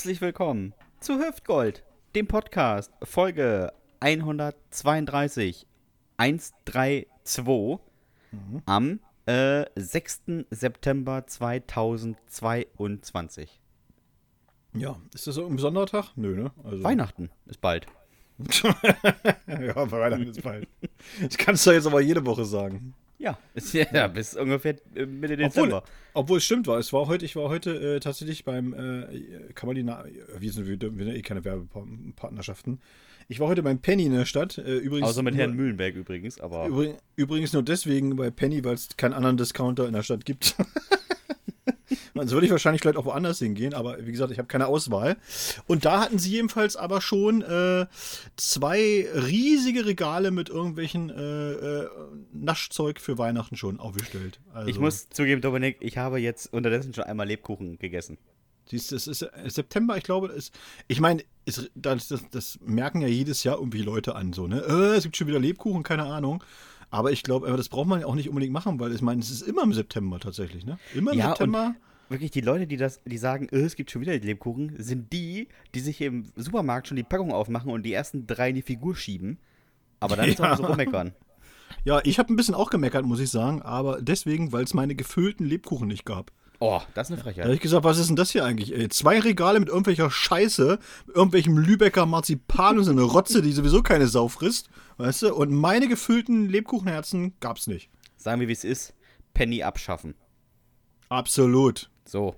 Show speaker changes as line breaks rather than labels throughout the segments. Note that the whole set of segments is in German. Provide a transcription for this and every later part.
Herzlich willkommen zu Hüftgold, dem Podcast, Folge 132, 132,
Mhm.
am äh, 6. September 2022.
Ja, ist das so ein besonderer Tag? Nö, ne? Also,
Weihnachten ist bald.
ja, Weihnachten ist bald. Das kannst du jetzt aber jede Woche sagen.
Ja, ja, bis ungefähr äh, Mitte
Obwohl,
Dezember.
obwohl es stimmt war. Es war heute, ich war heute äh, tatsächlich beim, äh, kann man die, Na wir sind, wir eh keine Werbepartnerschaften. Ich war heute beim Penny in der Stadt. Äh, übrigens,
Außer mit Herrn Mühlenberg übrigens, aber
übrig, übrigens nur deswegen bei Penny, weil es keinen anderen Discounter in der Stadt gibt. Sonst würde ich wahrscheinlich vielleicht auch woanders hingehen, aber wie gesagt, ich habe keine Auswahl. Und da hatten sie jedenfalls aber schon äh, zwei riesige Regale mit irgendwelchen äh, äh, Naschzeug für Weihnachten schon aufgestellt. Also,
ich muss zugeben, Dominik, ich habe jetzt unterdessen schon einmal Lebkuchen gegessen.
Siehst du, es ist äh, September, ich glaube, es, ich meine, das, das, das merken ja jedes Jahr irgendwie Leute an, so, ne? Äh, es gibt schon wieder Lebkuchen, keine Ahnung. Aber ich glaube, das braucht man ja auch nicht unbedingt machen, weil ich meine, es ist immer im September tatsächlich, ne? Immer im
Ja, und-
September.
Wirklich, die Leute, die das, die sagen, äh, es gibt schon wieder Lebkuchen, sind die, die sich im Supermarkt schon die Packung aufmachen und die ersten drei in die Figur schieben. Aber dann
Ja.
so rummeckern.
Ja, ich habe ein bisschen auch gemeckert, muss ich sagen, aber deswegen, weil es meine gefüllten Lebkuchen nicht gab.
Oh, das ist eine
Da
Frechheit.
habe ich gesagt, was ist denn das hier eigentlich? Ey? Zwei Regale mit irgendwelcher Scheiße, mit irgendwelchem Lübecker Marzipan und so eine Rotze, die sowieso keine Sau frisst, weißt du? Und meine gefüllten Lebkuchenherzen gab's nicht.
Sagen wir, wie es ist. Penny abschaffen.
Absolut.
So,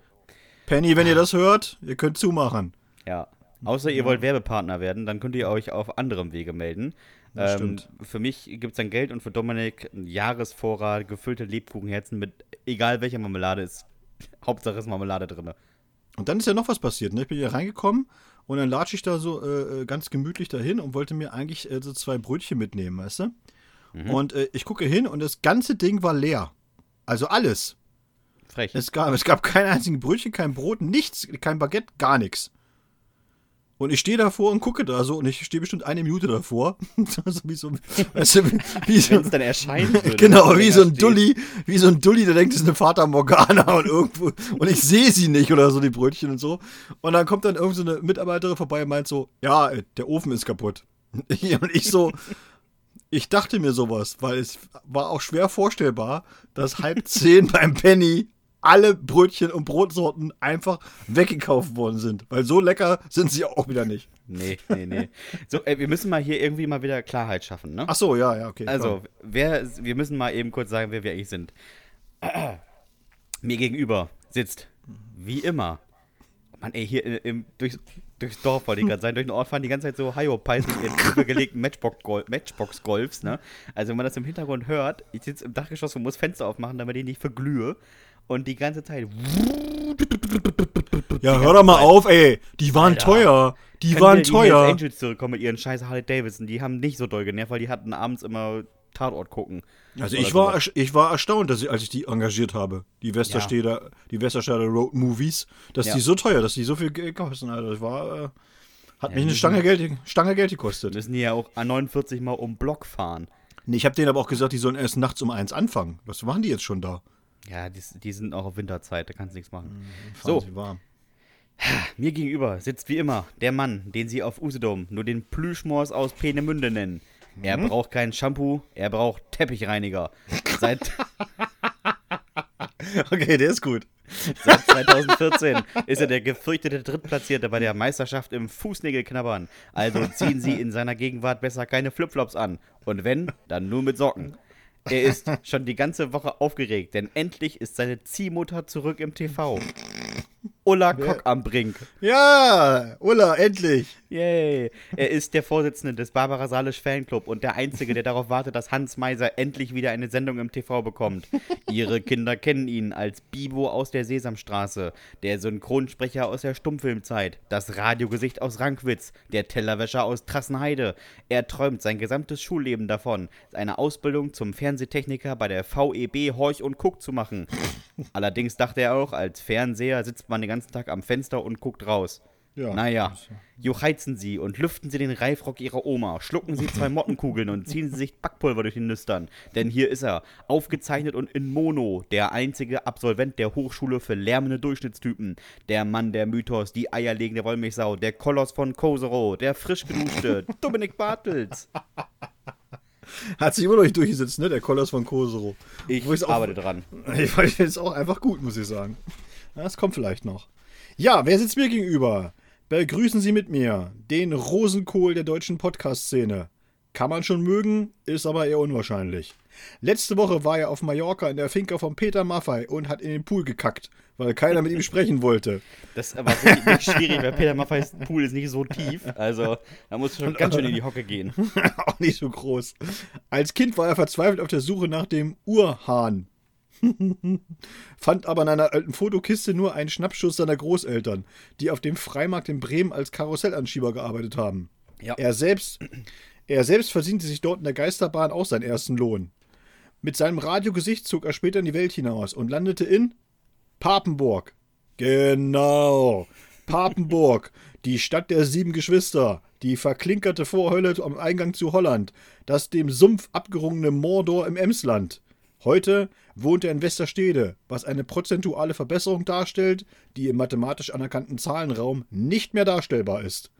Penny, wenn ihr das hört, ihr könnt zumachen.
ja. Außer ihr wollt Werbepartner werden, dann könnt ihr euch auf anderem Wege melden.
Das
Ähm,
stimmt.
für mich gibt es dann Geld und für Dominik einen Jahresvorrat gefüllte Lebkuchenherzen mit egal welcher Marmelade ist. Hauptsache ist Marmelade drin.
Und dann ist ja noch was passiert. Ne? Ich bin hier reingekommen und dann latsche ich da so äh, äh, ganz gemütlich dahin und wollte mir eigentlich äh, so zwei Brötchen mitnehmen, weißt du? Und äh, ich gucke hin und das ganze Ding war leer. Also alles.
Frech.
Es gab, es gab kein einziges Brötchen, kein Brot, nichts, kein Baguette, gar nichts. Und ich stehe davor und gucke da so und ich stehe bestimmt eine Minute davor. so wie so, weißt du, wie, wie so,
Wenn es dann erscheinen würde.
genau, wie so ein
steht.
Dulli, wie so ein Dulli, der denkt, das ist eine Fata Morgana und irgendwo, und ich sehe sie nicht oder so, die Brötchen und so. Und dann kommt dann irgend so eine Mitarbeiterin vorbei und meint so, ja, der Ofen ist kaputt. Und ich so, ich dachte mir sowas, weil es war auch schwer vorstellbar, dass halb zehn beim Penny alle Brötchen und Brotsorten einfach weggekauft worden sind. Weil so lecker sind sie auch wieder nicht.
Nee, nee, nee. So, ey, wir müssen mal hier irgendwie mal wieder Klarheit schaffen, ne?
Ach so, ja, ja, okay.
Also,
klar.
wer, wir müssen mal eben kurz sagen, wer wir eigentlich sind. Mir gegenüber sitzt, wie immer, Mann, ey, hier äh, im, durchs, durchs Dorf wollte ich gerade sein, durch den Ort fahren die ganze Zeit so Hio-Pies mit übergelegten Matchbox-Golf- Matchbox-Golfs, ne? Also, wenn man das im Hintergrund hört, ich sitze im Dachgeschoss und muss Fenster aufmachen, damit ich nicht verglühe. Und die ganze Zeit.
Ja, hör doch mal auf, ey. Die waren
Alter.
teuer. Die
Können
waren
wieder Die
teuer.
Angels zurückkommen mit ihren scheiß Harley Davidson. Die haben nicht so doll genervt, weil die hatten abends immer Tatort gucken.
Also ich war, ich war erstaunt, dass ich, als ich die engagiert habe, die Westersteder, die Westersteder Road Movies, dass
Ja.
die so teuer, dass die so viel Geld kosten. Alter. Das war, äh, hat
Ja,
mich eine Stange Geld, Stange Geld gekostet.
Müssen die ja auch 49 Mal um Block fahren.
Nee, ich habe denen aber auch gesagt, die sollen erst nachts um eins anfangen. Was machen die jetzt schon da?
Ja, die, die sind auch auf Winterzeit, da kannst du nichts machen.
Fahren
So.
warm.
Mir gegenüber sitzt wie immer der Mann, den sie auf Usedom nur den Plüschmors aus Peenemünde nennen. Er
Mhm.
braucht kein Shampoo, er braucht Teppichreiniger. Seit,
Okay, der ist gut.
seit 2014 ist er der gefürchtete Drittplatzierte bei der Meisterschaft im Fußnägelknabbern. Also ziehen Sie in seiner Gegenwart besser keine Flipflops an. Und wenn, dann nur mit Socken. Er ist schon die ganze Woche aufgeregt, denn endlich ist seine Ziehmutter zurück im TV. Ulla Kock am Brink.
Ja, Ulla, endlich.
Yay. Er ist der Vorsitzende des Barbara Salisch Fanclub und der Einzige, der darauf wartet, dass Hans Meiser endlich wieder eine Sendung im TV bekommt. Ihre Kinder kennen ihn als Bibo aus der Sesamstraße, der Synchronsprecher aus der Stummfilmzeit, das Radiogesicht aus Rankwitz, der Tellerwäscher aus Trassenheide. Er träumt sein gesamtes Schulleben davon, eine Ausbildung zum Fernsehtechniker bei der VEB Horch und Guck zu machen. Allerdings dachte er auch, als Fernseher sitzt man den ganzen Tag am Fenster und guckt raus.
Ja.
Naja, juchheizen Sie und lüften Sie den Reifrock Ihrer Oma, schlucken Sie zwei Mottenkugeln und ziehen Sie sich Backpulver durch die Nüstern. Denn hier ist er, aufgezeichnet und in Mono, der einzige Absolvent der Hochschule für lärmende Durchschnittstypen. Der Mann der Mythos, die eierlegende Wollmilchsau, der Koloss von Kosero, der frisch geduschte Dominik Bartels.
Hat sich immer noch nicht durchgesetzt, ne? Der Koloss von Kosero.
Ich
ich's auch-
arbeite dran.
Ich fand jetzt auch einfach gut, muss ich sagen. Das kommt vielleicht noch. Ja, wer sitzt mir gegenüber? Begrüßen Sie mit mir den Rosenkohl der deutschen Podcast-Szene. Kann man schon mögen, ist aber eher unwahrscheinlich. Letzte Woche war er auf Mallorca in der Finca von Peter Maffei und hat in den Pool gekackt, weil keiner mit ihm sprechen wollte.
Das war wirklich nicht schwierig, weil Peter Maffeis Pool ist nicht so tief. Also, da musst du schon ganz schön in die Hocke gehen.
auch nicht so groß. Als Kind war er verzweifelt auf der Suche nach dem Urhahn. Fand aber in einer alten Fotokiste nur einen Schnappschuss seiner Großeltern, die auf dem Freimarkt in Bremen als Karussellanschieber gearbeitet haben.
Ja.
Er selbst, er selbst verdiente sich dort in der Geisterbahn auch seinen ersten Lohn. Mit seinem Radiogesicht zog er später in die Welt hinaus und landete in Papenburg. Genau. Papenburg, die Stadt der sieben Geschwister, die verklinkerte Vorhölle am Eingang zu Holland, das dem Sumpf abgerungene Mordor im Emsland. Heute wohnt er in Westerstede, was eine prozentuale Verbesserung darstellt, die im mathematisch anerkannten Zahlenraum nicht mehr darstellbar ist.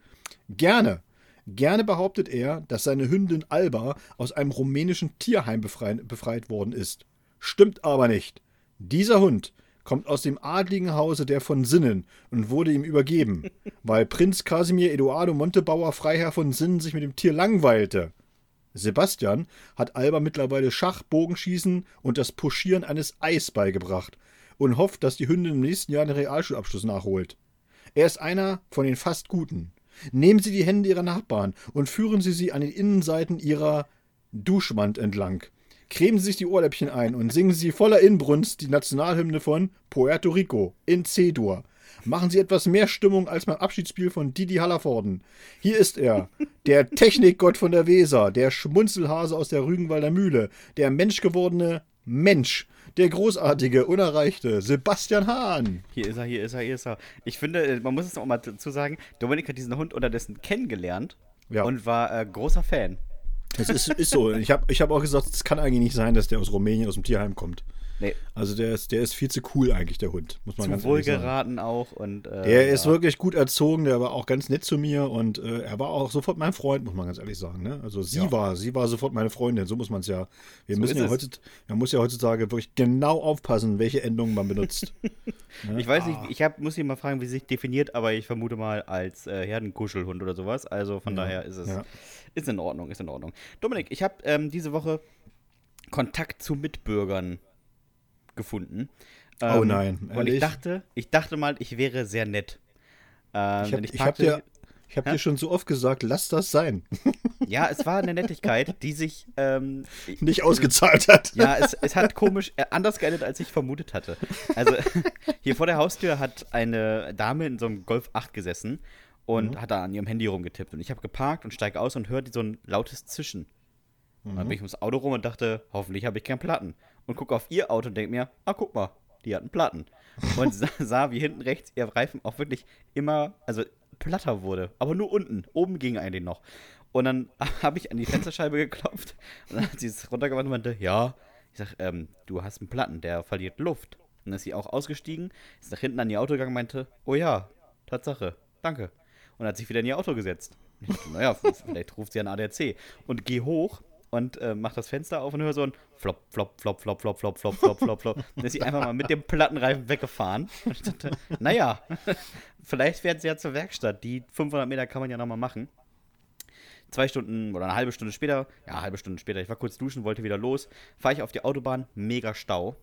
Gerne, gerne behauptet er, dass seine Hündin Alba aus einem rumänischen Tierheim befreit, worden ist. Stimmt aber nicht. Dieser Hund kommt aus dem adligen Hause der von Sinnen und wurde ihm übergeben, weil Prinz Casimir Eduardo Montebauer Freiherr von Sinnen sich mit dem Tier langweilte. Sebastian hat Alba mittlerweile Schach, Bogenschießen und das Puschieren eines Eis beigebracht und hofft, dass die Hündin im nächsten Jahr den Realschulabschluss nachholt. Er ist einer von den fast Guten. Nehmen Sie die Hände Ihrer Nachbarn und führen Sie sie an den Innenseiten Ihrer Duschwand entlang. Cremen Sie sich die Ohrläppchen ein und singen Sie voller Inbrunst die Nationalhymne von Puerto Rico in C-Dur. Machen Sie etwas mehr Stimmung als beim Abschiedsspiel von Didi Hallervorden. Hier ist er, der Technikgott von der Weser, der Schmunzelhase aus der Rügenwalder Mühle, der menschgewordene Mensch, der großartige, unerreichte Sebastian Hahn.
Hier ist er, hier ist er, hier ist er. Ich finde, man muss es auch mal dazu sagen, Dominik hat diesen Hund unterdessen kennengelernt
Ja.
und war äh, großer Fan.
Es ist, ist so. Ich habe ich hab auch gesagt, es kann eigentlich nicht sein, dass der aus Rumänien, aus dem Tierheim kommt.
Nee,
Also der ist, der ist viel zu cool eigentlich, der Hund, muss man
zu
ganz ehrlich sagen.
auch und äh,
Der ist
ja.
wirklich gut erzogen, der war auch ganz nett zu mir und äh, er war auch sofort mein Freund, muss man ganz ehrlich sagen. Ne? Also sie
Ja.
war, sie war sofort meine Freundin, so muss man es ja. Wir
So
müssen
ist
ja heutzutage, man muss ja heutzutage wirklich genau aufpassen, welche Endungen man benutzt. Ne?
Ich weiß nicht,
Ah.
ich hab, muss ihn mal fragen, wie sich definiert, aber ich vermute mal als äh, Herdenkuschelhund oder sowas. Also von daher ist es
ja.
ist in Ordnung, ist in Ordnung. Dominik, ich habe ähm, diese Woche Kontakt zu Mitbürgern gefunden.
Oh
Ähm,
nein,
Und
ehrlich?
ich dachte, ich dachte mal, ich wäre sehr nett. Ähm,
Ich habe hab dir, ich hab dir schon so oft gesagt, lass das sein.
Ja, es war eine Nettigkeit, die sich ähm,
Nicht ausgezahlt hat.
Ja, es, es hat komisch äh, anders geendet, als ich vermutet hatte. Also, hier vor der Haustür hat eine Dame in so einem Golf 8 gesessen und hat da an ihrem Handy rumgetippt. Und ich habe geparkt und steige aus und höre so ein lautes Zischen. Und dann bin ich ums Auto rum und dachte, hoffentlich habe ich keinen Platten. Und gucke auf ihr Auto und denke mir, ah, guck mal, die hatten Platten. Und sah, sah, wie hinten rechts ihr Reifen auch wirklich immer, also platter wurde. Aber nur unten. Oben ging eigentlich noch. Und dann habe ich an die Fensterscheibe geklopft und dann hat sie es runtergewandt und meinte, ja. Ich sag, ähm, du hast einen Platten, der verliert Luft. Und dann ist sie auch ausgestiegen, ist nach hinten an ihr Auto gegangen und meinte, oh ja, Tatsache, danke. Und hat sich wieder in ihr Auto gesetzt. Ich dachte, naja, vielleicht ruft sie an ADAC. Und geh hoch und äh, mach das Fenster auf und höre so ein Flop, Flop, Flop, Flop, Flop, Flop, Flop, Flop, Flop, Flop. Dann ist sie einfach mal mit dem Plattenreifen weggefahren. Dachte, naja, vielleicht fährt sie ja zur Werkstatt. Die 500 Meter kann man ja nochmal machen. Zwei Stunden oder eine halbe Stunde später, ja, halbe Stunde später, ich war kurz duschen, wollte wieder los, fahre ich auf die Autobahn, mega Stau.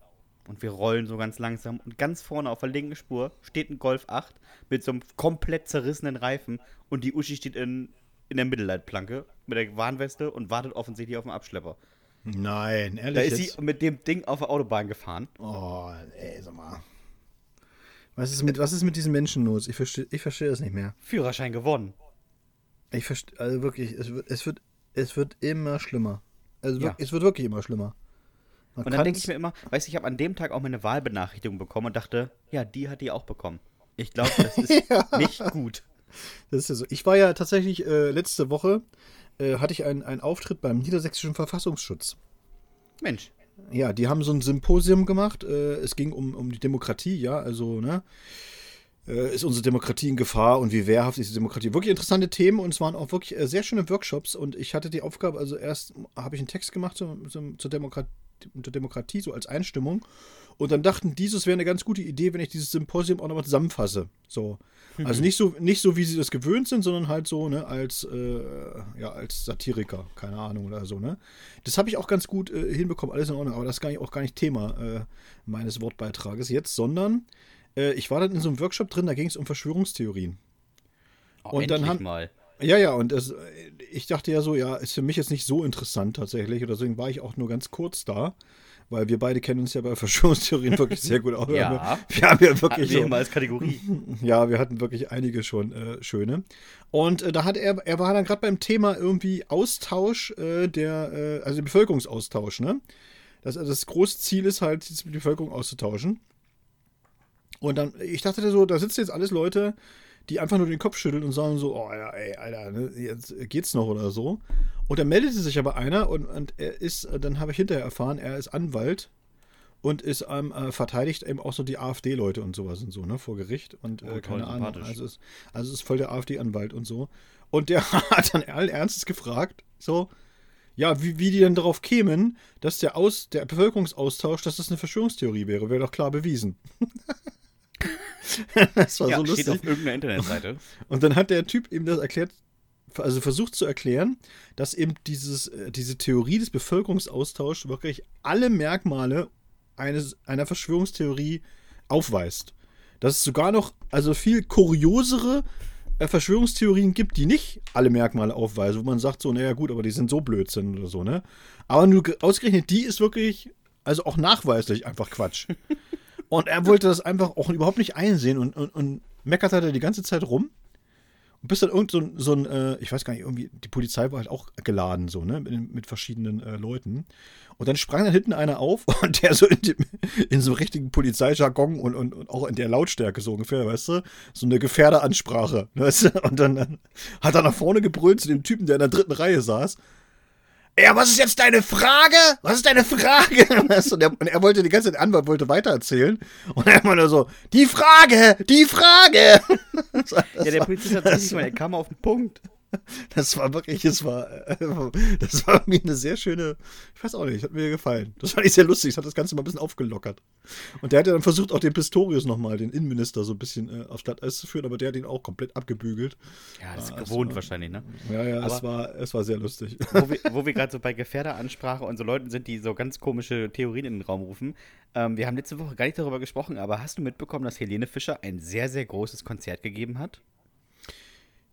Und wir rollen so ganz langsam. Und ganz vorne auf der linken Spur steht ein Golf 8 mit so einem komplett zerrissenen Reifen. Und die Uschi steht in, in der Mittelleitplanke mit der Warnweste und wartet offensichtlich auf den Abschlepper.
Nein, ehrlich.
Da ist
jetzt?
sie mit dem Ding auf der Autobahn gefahren.
Oh, ey, sag mal. Was ist mit, was ist mit diesen Menschen los? Ich verstehe ich versteh das nicht mehr.
Führerschein gewonnen.
Ich verstehe, also wirklich, es wird, es wird, es wird immer schlimmer. Also
Ja.
es wird wirklich immer schlimmer. Man
Und dann denke ich mir immer, weißt du, ich habe an dem Tag auch meine Wahlbenachrichtigung bekommen und dachte, ja, die hat die auch bekommen. Ich glaube, das ist nicht gut.
Das ist ja so. Ich war ja tatsächlich äh, letzte Woche, äh, hatte ich einen, einen Auftritt beim Niedersächsischen Verfassungsschutz.
Mensch.
Ja, die haben so ein Symposium gemacht. Äh, es ging um, um die Demokratie, ja, also, ne? Äh, ist unsere Demokratie in Gefahr und wie wehrhaft ist die Demokratie? Wirklich interessante Themen und es waren auch wirklich äh, sehr schöne Workshops und ich hatte die Aufgabe, also erst habe ich einen Text gemacht zu, zu, zur Demokratie, Demokratie, so als Einstimmung und dann dachten, dieses wäre eine ganz gute Idee, wenn ich dieses Symposium auch nochmal zusammenfasse. So. Also nicht so, nicht so, wie sie das gewöhnt sind, sondern halt so, ne, als, äh, ja, als Satiriker, keine Ahnung oder so, ne. Das habe ich auch ganz gut äh, hinbekommen, alles in Ordnung, aber das ist gar nicht, auch gar nicht Thema äh, meines Wortbeitrages jetzt, sondern äh, ich war dann in so einem Workshop drin, da ging es um Verschwörungstheorien.
Oh,
Und dann haben-
mal.
Ja, ja, und das, ich dachte ja so, ja, ist für mich jetzt nicht so interessant tatsächlich. Und deswegen war ich auch nur ganz kurz da, weil wir beide kennen uns ja bei Verschwörungstheorien wirklich sehr gut aus.
Ja.
Wir haben ja wirklich
wir
so,
als Kategorie.
ja, wir hatten wirklich einige schon äh, schöne. Und äh, da hat er, er war dann gerade beim Thema irgendwie Austausch äh, der, äh, also Bevölkerungsaustausch, ne? Das, das große Ziel ist halt, die Bevölkerung auszutauschen. Und dann, ich dachte so, da sitzen jetzt alles Leute, die einfach nur den Kopf schütteln und sagen so, oh ja, ey, Alter, ne, jetzt geht's noch oder so. Und dann meldete sich aber einer und, und er ist, dann habe ich hinterher erfahren, er ist Anwalt und ist ähm, äh, verteidigt eben auch so die AfD-Leute und sowas und so, ne, vor Gericht und äh,
Oh,
keine Ahnung. Also ist, also ist voll der AfD-Anwalt und so. Und der hat dann allen Ernstes gefragt, so, ja, wie, wie die denn darauf kämen, dass der, Aus, der Bevölkerungsaustausch, dass das eine Verschwörungstheorie wäre, wäre doch klar bewiesen. das war
Ja,
so
steht
lustig.
auf irgendeiner Internetseite.
Und dann hat der Typ ihm das erklärt, also versucht zu erklären, dass eben dieses, äh, diese Theorie des Bevölkerungsaustauschs wirklich alle Merkmale eines, einer Verschwörungstheorie aufweist. Dass es sogar noch, also viel kuriosere äh, Verschwörungstheorien gibt, die nicht alle Merkmale aufweisen, wo man sagt so, naja gut, aber die sind so Blödsinn oder so, ne? Aber nur ge- ausgerechnet die ist wirklich, also auch nachweislich einfach Quatsch. Und er wollte das einfach auch überhaupt nicht einsehen und, und, und meckert halt die ganze Zeit rum. Und bis dann irgend so ein, so ein äh, ich weiß gar nicht, irgendwie, die Polizei war halt auch geladen, so, ne, mit, mit verschiedenen äh, Leuten. Und dann sprang dann hinten einer auf und der so in, dem, in so einem richtigen Polizeijargon und, und, und auch in der Lautstärke so ungefähr, weißt du, so eine Gefährderansprache, weißt du, und dann, dann hat er nach vorne gebrüllt zu dem Typen, der in der dritten Reihe saß. Ja, was ist jetzt deine Frage? Was ist deine Frage? Und, er, und er wollte die ganze Zeit, der Anwalt wollte weitererzählen. Und er immer nur so, die Frage, die Frage. Das war- das
Ja, der Polizist hat tatsächlich mal, der kam auf den Punkt.
das war wirklich, es war, äh, das war mir eine sehr schöne, ich weiß auch nicht, hat mir gefallen. Das fand ich sehr lustig, das hat das Ganze mal ein bisschen aufgelockert. Und der hat ja dann versucht, auch den Pistorius nochmal, den Innenminister, so ein bisschen äh, aufs Glatteis zu führen, aber der hat ihn auch komplett abgebügelt.
Ja, das ist
Ah,
gewohnt
war-
wahrscheinlich, ne?
Ja, ja, es
Aber-
war, es war sehr lustig.
wo wir, wo wir gerade so bei Gefährderansprache und so Leuten sind, die so ganz komische Theorien in den Raum rufen. Ähm, wir haben letzte Woche gar nicht darüber gesprochen, aber hast du mitbekommen, dass Helene Fischer ein sehr, sehr großes Konzert gegeben hat?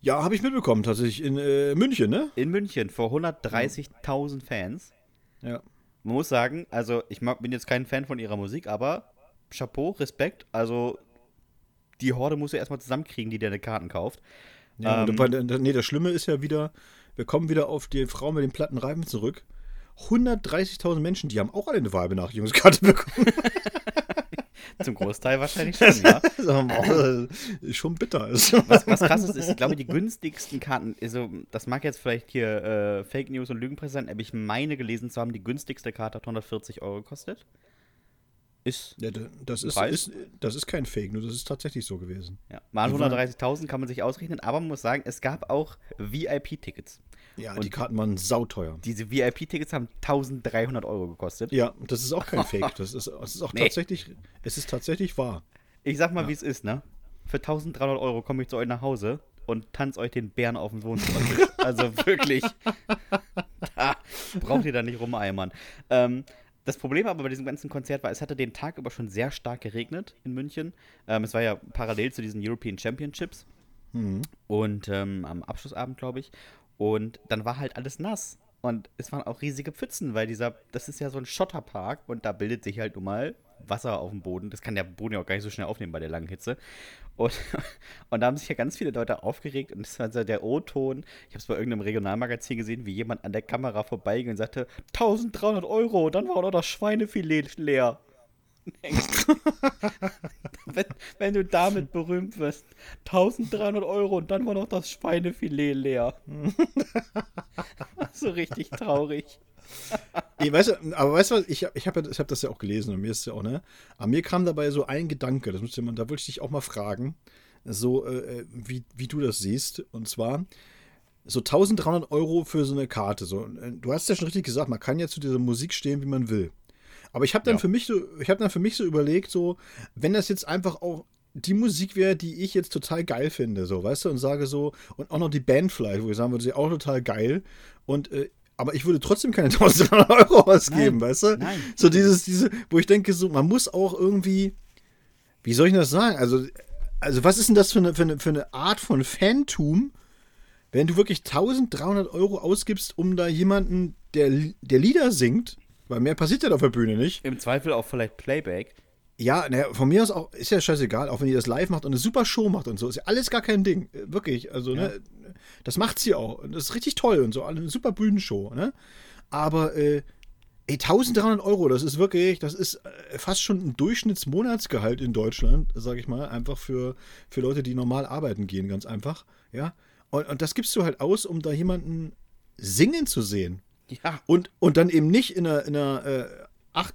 Ja, habe ich mitbekommen, tatsächlich in äh, München, ne?
In München vor 130.000 Fans.
Ja.
Man muss sagen, also ich mag, bin jetzt kein Fan von ihrer Musik, aber Chapeau, Respekt. Also die Horde muss ja erstmal zusammenkriegen, die deine Karten kauft.
Ja,
Ähm,
und weil, nee, das Schlimme ist ja wieder, wir kommen wieder auf die Frau mit den platten Reifen zurück. 130.000 Menschen, die haben auch alle eine Wahlbenachrichtigungskarte bekommen.
Zum Großteil wahrscheinlich schon, ja.
Äh, schon bitter. Also,
Was, was krass ist, ist, ich glaube, die günstigsten Karten, also das mag jetzt vielleicht hier äh, Fake News und Lügenpresse sein, aber ich meine gelesen zu haben, die günstigste Karte hat 140 Euro gekostet. Ist,
Ja, da- das, ist, ist, das ist kein Fake, nur das ist tatsächlich so gewesen.
ja, mal
Die waren-
130.000 kann man sich ausrechnen, aber man muss sagen, es gab auch VIP-Tickets.
Ja,
Und-
die Karten waren sauteuer.
Diese VIP-Tickets haben 1300 Euro gekostet.
Ja, das ist auch kein Fake. Das ist, das ist auch
Nee.
tatsächlich, es ist tatsächlich wahr.
Ich sag mal, wie es ist, ne? Für 1300 Euro komme ich zu euch nach Hause und tanze euch den Bären auf dem Wohnzimmer. also wirklich. Da braucht ihr da nicht rumeimern. Ähm, das Problem aber bei diesem ganzen Konzert war, es hatte den Tag über schon sehr stark geregnet in München. Ähm, es war ja parallel zu diesen European Championships
Mhm.
und ähm, am Abschlussabend, glaube ich. Und dann war halt alles nass. Und es waren auch riesige Pfützen, weil dieser, das ist ja so ein Schotterpark und da bildet sich halt nun mal Wasser auf dem Boden. Das kann der Boden ja auch gar nicht so schnell aufnehmen bei der langen Hitze. Und, und da haben sich ja ganz viele Leute aufgeregt und das war so der O-Ton. Ich habe es bei irgendeinem Regionalmagazin gesehen, wie jemand an der Kamera vorbeiging und sagte: 1300 Euro, dann war doch das Schweinefilet leer. wenn, wenn du damit berühmt wirst. 1300 Euro und dann war noch das Schweinefilet leer. so richtig traurig.
ich weiß, aber weißt du was, ich, ich habe ich hab das ja auch gelesen und mir ist ja auch, ne? Aber mir kam dabei so ein Gedanke, das man, da wollte ich dich auch mal fragen, so äh, wie, wie du das siehst. Und zwar so 1300 Euro für so eine Karte. So, äh, du hast ja schon richtig gesagt, man kann ja zu dieser Musik stehen, wie man will. Aber ich habe dann ja. für mich so, ich habe dann für mich so überlegt, so, wenn das jetzt einfach auch die Musik wäre, die ich jetzt total geil finde, so, weißt du, und sage so, und auch noch die Band vielleicht, wo ich sagen würde, sie auch total geil. Und äh, aber ich würde trotzdem keine 1300 Euro ausgeben, nein, weißt du? Nein. So dieses, diese, wo ich denke, so, man muss auch irgendwie, wie soll ich das sagen? Also, also was ist denn das für eine, für eine, für eine Art von Fantum, wenn du wirklich 1300 Euro ausgibst, um da jemanden, der, der Lieder singt, weil mehr passiert ja auf der Bühne nicht.
Im Zweifel auch vielleicht Playback.
Ja, naja, von mir aus auch, ist ja scheißegal, auch wenn ihr das live macht und eine super Show macht und so, ist ja alles gar kein Ding. Äh, wirklich, also, ne, ja. ne, das macht sie auch. Und das ist richtig toll und so, eine super Bühnenshow, ne? Aber, äh, ey, 1300 Euro, das ist wirklich, das ist äh, fast schon ein Durchschnittsmonatsgehalt in Deutschland, sag ich mal, einfach für, für Leute, die normal arbeiten gehen, ganz einfach, ja? Und, und das gibst du halt aus, um da jemanden singen zu sehen. Ja. Und, und dann eben nicht in einer, in einer äh, 8,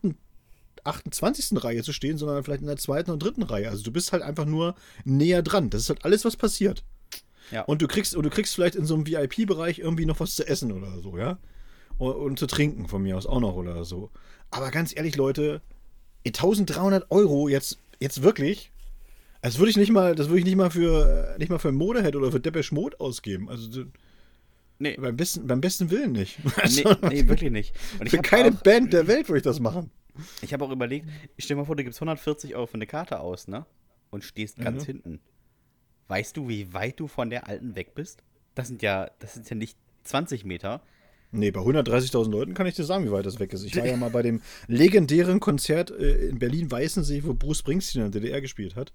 28. Reihe zu stehen, sondern vielleicht in der zweiten und dritten Reihe. Also du bist halt einfach nur näher dran. Das ist halt alles, was passiert. Ja. Und du kriegst, und du kriegst vielleicht in so einem VIP-Bereich irgendwie noch was zu essen oder so, ja. Und, und, zu trinken von mir aus auch noch oder so. Aber ganz ehrlich, Leute, 1300 Euro jetzt, jetzt wirklich, das würde ich nicht mal, das würde ich nicht mal für, nicht mal für Modehead oder für Depeche Mode ausgeben. Also, Nee. Beim besten, beim besten Willen nicht.
Nee, nee wirklich nicht.
für keine auch, Band der Welt würde ich das machen.
Ich habe auch überlegt, ich stell mal vor, du gibst 140 Euro für eine Karte aus, ne? Und stehst ganz mhm. hinten. Weißt du, wie weit du von der alten weg bist? Das sind ja, das sind ja nicht 20 Meter.
Nee, bei 130.000 Leuten kann ich dir sagen, wie weit das weg ist. Ich war ja mal bei dem legendären Konzert äh, in Berlin-Weißensee, wo Bruce Springsteen in der DDR gespielt hat.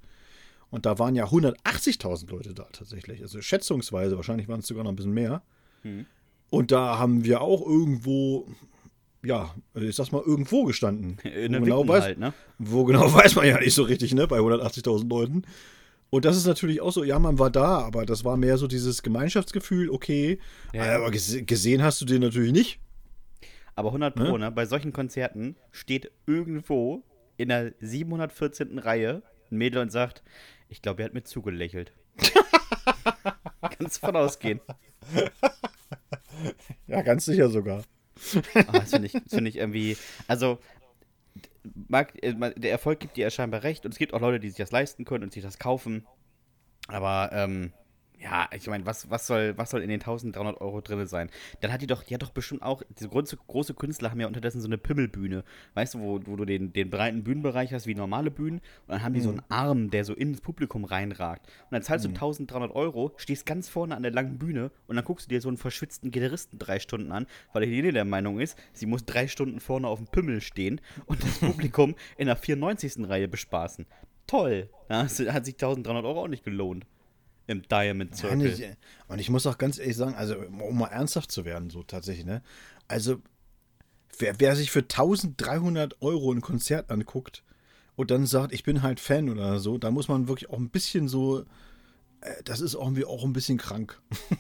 Und da waren ja 180.000 Leute da tatsächlich. Also schätzungsweise, wahrscheinlich waren es sogar noch ein bisschen mehr. Mhm. Und da haben wir auch irgendwo, ja, ich sag's mal, irgendwo gestanden.
In wo genau, weiß, halt, ne?
wo genau weiß man ja nicht so richtig, ne? Bei 180.000 Leuten. Und das ist natürlich auch so, ja, man war da, aber das war mehr so dieses Gemeinschaftsgefühl, okay. Ja. Aber gesehen hast du den natürlich nicht.
Aber 100 Pro, ne? ne? Bei solchen Konzerten steht irgendwo in der 714. Reihe ein Mädel und sagt, ich glaube, er hat mir zugelächelt. Kannst von ausgehen.
ja, ganz sicher sogar.
Oh, das finde ich, find ich irgendwie. Also, mag, äh, der Erfolg gibt dir ja scheinbar recht und es gibt auch Leute, die sich das leisten können und sich das kaufen. Aber ähm, ja, ich meine, was, was, soll, was soll in den 1300 Euro drin sein? Dann hat die doch, die hat doch bestimmt auch, diese große, große Künstler haben ja unterdessen so eine Pimmelbühne, weißt du, wo, wo du den, den breiten Bühnenbereich hast wie normale Bühnen und dann haben die mhm. so einen Arm, der so ins Publikum reinragt. Und dann zahlst mhm. du 1300 Euro, stehst ganz vorne an der langen Bühne und dann guckst du dir so einen verschwitzten Gitarristen drei Stunden an, weil jede der Meinung ist, sie muss drei Stunden vorne auf dem Pimmel stehen und das Publikum in der 94. Reihe bespaßen. Toll! Ja, hat sich 1300 Euro auch nicht gelohnt im Diamond Circle.
Ja, und ich muss auch ganz ehrlich sagen, also um mal ernsthaft zu werden, so tatsächlich, ne? Also, wer, wer sich für 1300 Euro ein Konzert anguckt und dann sagt, ich bin halt Fan oder so, da muss man wirklich auch ein bisschen so, das ist irgendwie auch ein bisschen krank.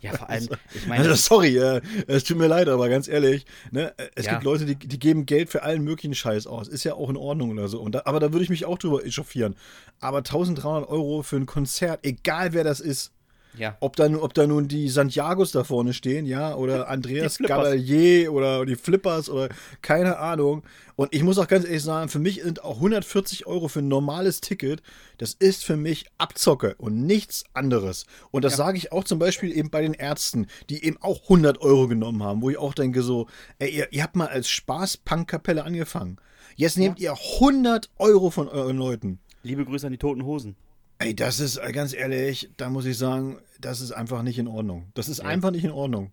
Ja, vor allem,
also, ich meine. Also, sorry, äh, es tut mir leid, aber ganz ehrlich, ne, es ja. gibt Leute, die, die geben Geld für allen möglichen Scheiß aus. Ist ja auch in Ordnung oder so. Da, aber da würde ich mich auch drüber echauffieren. Aber 1300 Euro für ein Konzert, egal wer das ist, ja. Ob da, ob da nun die Santiagos da vorne stehen, ja, oder Andreas Gabalier oder die Flippers oder keine Ahnung. Und ich muss auch ganz ehrlich sagen, für mich sind auch 140 Euro für ein normales Ticket, das ist für mich Abzocke und nichts anderes. Und das ja. sage ich auch zum Beispiel eben bei den Ärzten, die eben auch 100 Euro genommen haben, wo ich auch denke so, ey, ihr, ihr habt mal als Spaß-Punk-Kapelle angefangen. Jetzt nehmt ja. ihr 100 Euro von euren Leuten.
Liebe Grüße an die Toten Hosen.
Ey, das ist äh, ganz ehrlich, da muss ich sagen, das ist einfach nicht in Ordnung. Das ist ja. einfach nicht in Ordnung.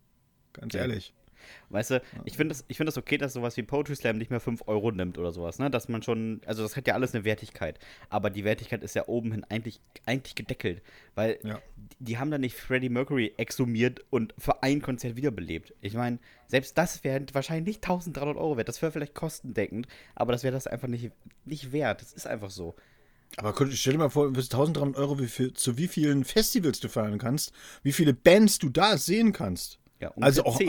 Ganz ja. ehrlich.
Weißt du, ich finde das, find das okay, dass sowas wie Poetry Slam nicht mehr 5 Euro nimmt oder sowas, ne? Dass man schon, also das hat ja alles eine Wertigkeit. Aber die Wertigkeit ist ja oben hin eigentlich, eigentlich gedeckelt. Weil ja. die haben da nicht Freddie Mercury exhumiert und für ein Konzert wiederbelebt. Ich meine, selbst das wäre wahrscheinlich nicht 1300 Euro wert. Das wäre vielleicht kostendeckend, aber das wäre das einfach nicht, nicht wert. Das ist einfach so.
Aber stell dir mal vor, du willst 1300 Euro, wie viel, zu wie vielen Festivals du fahren kannst, wie viele Bands du da sehen kannst.
Ja,
Also auch,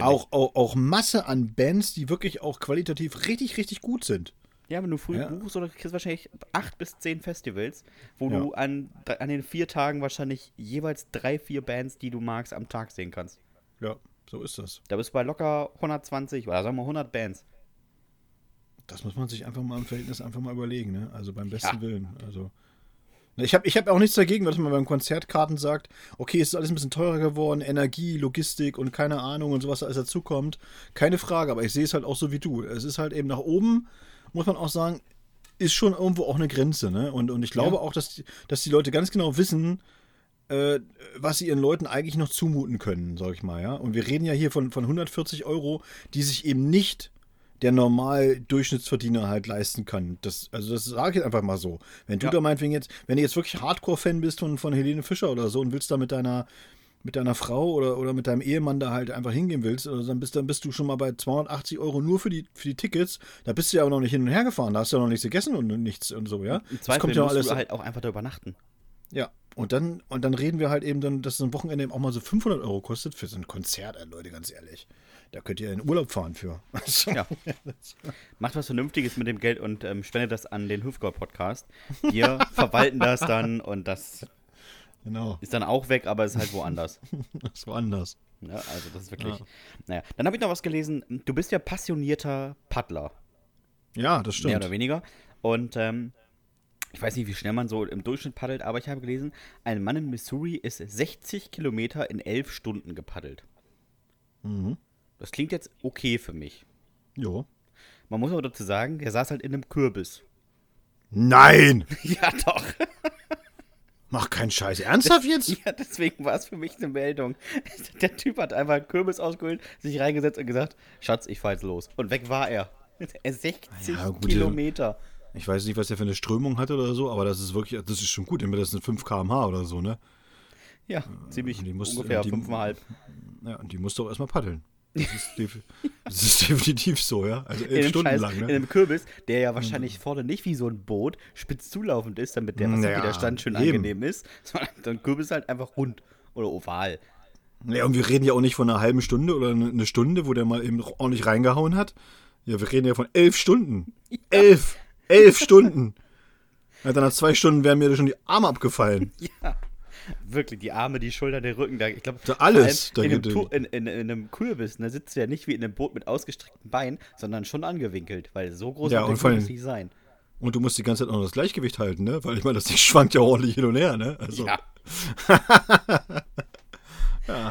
auch, auch, auch Masse an Bands, die wirklich auch qualitativ richtig, richtig gut sind.
Ja, wenn du früh
Ja.
buchst, oder kriegst du wahrscheinlich acht bis zehn Festivals, wo
Ja.
du an, an den vier Tagen wahrscheinlich jeweils drei, vier Bands, die du magst, am Tag sehen kannst.
Ja, so ist das.
Da bist du bei locker 120 oder sagen wir 100 Bands.
Das muss man sich einfach mal im Verhältnis einfach mal überlegen, ne? Also beim besten
Ja.
Willen. Also. Ich habe ich hab auch nichts dagegen, dass man beim Konzertkarten sagt, okay, es ist alles ein bisschen teurer geworden, Energie, Logistik und keine Ahnung und sowas, alles dazukommt. Keine Frage, aber ich sehe es halt auch so wie du. Es ist halt eben nach oben, muss man auch sagen, ist schon irgendwo auch eine Grenze, ne? Und, und ich glaube
Ja.
auch, dass die, dass die Leute ganz genau wissen, äh, was sie ihren Leuten eigentlich noch zumuten können, sag ich mal, ja. Und wir reden ja hier von, von 140 Euro, die sich eben nicht der normal Durchschnittsverdiener halt leisten kann. Das, also das sage ich jetzt einfach mal so. Wenn du
Ja.
da meinetwegen jetzt, wenn du jetzt wirklich Hardcore-Fan bist von, von Helene Fischer oder so und willst da mit deiner mit deiner Frau oder, oder mit deinem Ehemann da halt einfach hingehen willst, also dann, bist, dann bist du schon mal bei 280 Euro nur für die, für die Tickets. Da bist du ja auch noch nicht hin und her gefahren, da hast du ja noch nichts gegessen und nichts und so, ja.
Im
Das
Zweifel
kommt ja
musst
alles.
du halt auch einfach da übernachten.
Ja, und dann, und dann reden wir halt eben dann, dass so ein Wochenende eben auch mal so 500 Euro kostet für so ein Konzert, Leute, ganz ehrlich. Da könnt ihr in Urlaub fahren für.
Ja. Macht was Vernünftiges mit dem Geld und ähm, spendet das an den Hüfgold-Podcast. Wir verwalten das dann und das
Genau,
ist dann auch weg, aber ist halt woanders.
das war anders.
Ja, also das ist wirklich.
Ja.
Naja, dann habe ich noch was gelesen. Du bist ja passionierter Paddler,
Ja, das
mehr
stimmt.
oder weniger. Und ähm, ich weiß nicht, wie schnell man so im Durchschnitt paddelt, aber ich habe gelesen, ein Mann in Missouri ist 60 Kilometer in 11 Stunden gepaddelt.
Mhm.
Das klingt jetzt okay für mich.
Jo.
Man muss aber dazu sagen, der saß halt in einem Kürbis.
Nein!
Ja, doch.
Mach keinen Scheiß. Ernsthaft jetzt?
Ja, deswegen war es für mich eine Meldung. Der Typ hat einfach einen Kürbis ausgeholt, sich reingesetzt und gesagt, Schatz, ich fahr jetzt los. Und weg war er. Er 60
Ja, gut,
Kilometer.
Ich weiß nicht, was der für eine Strömung hatte oder so, aber das ist wirklich, das ist schon gut. Das sind 5 km/h oder so, ne?
Ja, ziemlich
die muss-
ungefähr
die-
fünfeinhalb.
Ja, und die musst du auch erstmal paddeln. Das ist, def das ist definitiv so, ja. Also
In
elf
einem,
Stunden
Scheiß,
lang,
in
ne?
einem Kürbis, der ja wahrscheinlich vorne nicht wie so ein Boot spitz zulaufend ist, damit der Wasserwiderstand schön
eben.
angenehm ist, sondern der Kürbis halt einfach rund oder oval.
Ja, und wir reden ja auch nicht von einer halben Stunde oder eine eine Stunde, wo der mal eben ordentlich reingehauen hat. Ja, wir reden ja von elf Stunden. Elf! Elf Stunden! Alter, nach zwei Stunden wären mir schon die Arme abgefallen.
Ja. Wirklich, die Arme, die Schultern, der Rücken, da, ich glaube,
Da alles,
in, einem in, in, in einem Kürbis, da sitzt du ja nicht wie in einem Boot mit ausgestreckten Beinen, sondern schon angewinkelt, weil so groß
Ja, und
Kürbis
allem-
nicht sein.
Und du musst die ganze Zeit auch noch das Gleichgewicht halten, ne? Weil ich meine, das Ding schwankt ja ordentlich hin und her, ne? Also,
Ja.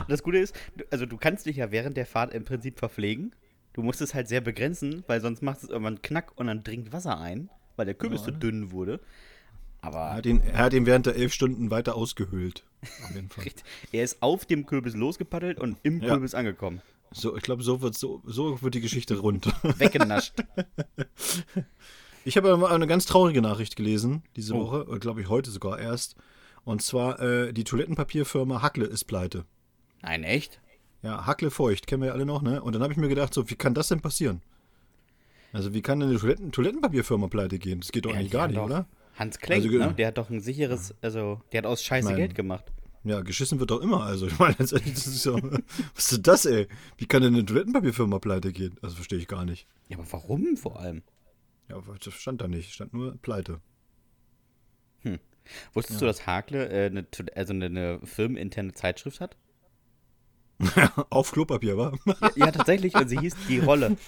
Das Gute ist, also du kannst dich ja während der Fahrt im Prinzip verpflegen. Du musst es halt sehr begrenzen, weil sonst macht es irgendwann Knack und dann dringt Wasser ein, weil der Kürbis so dünn wurde.
Er,
Aber
hat ihn, er hat ihn während der elf Stunden weiter ausgehöhlt.
Er ist auf dem Kürbis losgepaddelt und im
Ja.
Kürbis angekommen.
So, ich glaube, so wird, so, so wird die Geschichte rund.
Weggenascht.
Ich habe eine ganz traurige Nachricht gelesen diese
Oh.
Woche, glaube ich heute sogar erst. Und zwar, äh, die Toilettenpapierfirma Hackle ist pleite.
Nein, echt?
Ja, Hackle Feucht, kennen wir ja alle noch, ne? Und dann habe ich mir gedacht, so, wie kann das denn passieren? Also, wie kann denn eine Toiletten Toilettenpapierfirma pleite gehen? Das geht doch
Ja,
eigentlich gar nicht,
doch-
oder?
Hans Klenk,
Also,
ne? Der hat doch ein sicheres, also der hat aus Scheiße
Nein.
Geld gemacht.
Ja, geschissen wird doch immer. Also, ich meine, letztendlich, das ist ja, was ist denn das, ey? Wie kann denn eine Toilettenpapierfirma pleite gehen? Das verstehe ich gar nicht.
Ja, aber warum vor allem?
Ja, das stand da nicht. Stand nur pleite.
Wusstest du, dass Hakle äh, eine, also eine, eine firmeninterne Zeitschrift hat?
Auf Klopapier, wa?
Ja, ja, tatsächlich. Und sie hieß Die Rolle.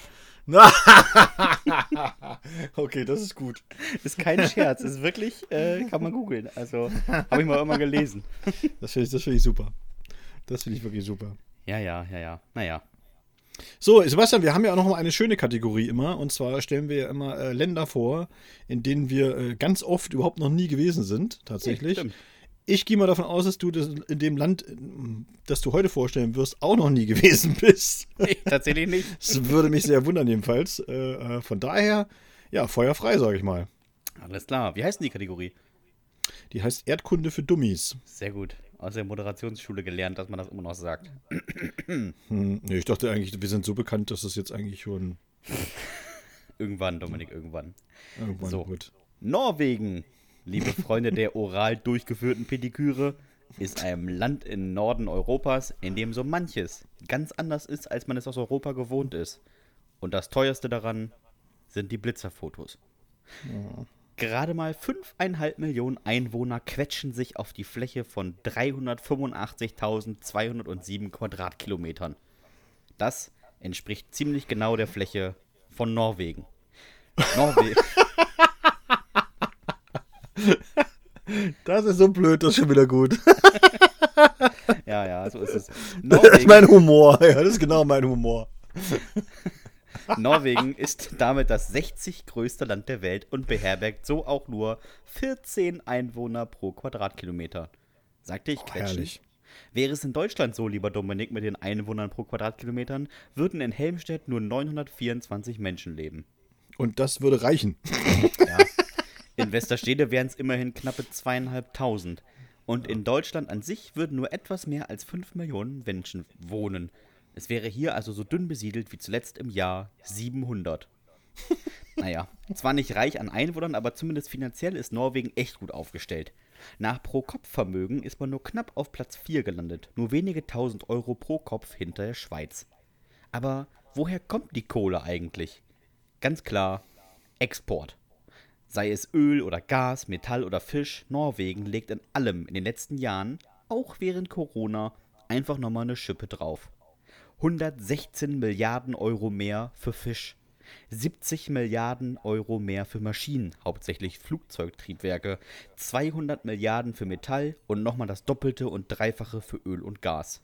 okay, das ist gut.
Ist kein Scherz. Ist wirklich, äh, kann man googeln. Also, habe ich mal immer gelesen.
Das finde ich, das find ich super. Das finde ich wirklich super.
Ja, ja, ja, ja. Naja.
So, Sebastian, wir haben ja auch noch mal eine schöne Kategorie immer. Und zwar stellen wir ja immer äh, Länder vor, in denen wir äh, ganz oft überhaupt noch nie gewesen sind, tatsächlich.
Stimmt.
Ich gehe mal davon aus, dass du das in dem Land, das du heute vorstellen wirst, auch noch nie gewesen bist.
Nee, tatsächlich nicht.
Das würde mich sehr wundern, jedenfalls. Äh, äh, von daher, ja, feuerfrei, sage ich mal.
Alles klar. Wie heißt denn die Kategorie?
Die heißt Erdkunde für Dummies.
Sehr gut. Aus der Moderationsschule gelernt, dass man das immer noch sagt.
Hm, nee, ich dachte eigentlich, wir sind so bekannt, dass das jetzt eigentlich schon
Irgendwann, Dominik, irgendwann.
irgendwann
So.
wird.
Norwegen liebe Freunde der oral durchgeführten Pediküre, ist ein Land im Norden Europas, in dem so manches ganz anders ist, als man es aus Europa gewohnt ist. Und das teuerste daran sind die Blitzerfotos. Ja. Gerade mal 5,5 Millionen Einwohner quetschen sich auf die Fläche von 385.207 Quadratkilometern. Das entspricht ziemlich genau der Fläche von Norwegen. Norwegen.
Das ist so blöd, das ist schon wieder gut.
ja, ja, so ist es.
Norwegen, das ist mein Humor. Ja, das ist genau mein Humor.
Norwegen ist damit das 60 größte Land der Welt und beherbergt so auch nur 14 Einwohner pro Quadratkilometer. Sagte ich. Oh, Wäre es in Deutschland so, lieber Dominik, mit den Einwohnern pro Quadratkilometern, würden in Helmstedt nur 924 Menschen leben.
Und das würde reichen.
Ja. In Westerstede wären es immerhin knappe zweieinhalbtausend. Und in Deutschland an sich würden nur etwas mehr als 5 Millionen Menschen wohnen. Es wäre hier also so dünn besiedelt wie zuletzt im Jahr 700. naja, zwar nicht reich an Einwohnern, aber zumindest finanziell ist Norwegen echt gut aufgestellt. Nach Pro-Kopf-Vermögen ist man nur knapp auf Platz 4 gelandet, nur wenige tausend Euro pro Kopf hinter der Schweiz. Aber woher kommt die Kohle eigentlich? Ganz klar, Export. Sei es Öl oder Gas, Metall oder Fisch, Norwegen legt in allem in den letzten Jahren, auch während Corona, einfach nochmal eine Schippe drauf. 116 Milliarden Euro mehr für Fisch, 70 Milliarden Euro mehr für Maschinen, hauptsächlich Flugzeugtriebwerke, 200 Milliarden für Metall und nochmal das Doppelte und Dreifache für Öl und Gas.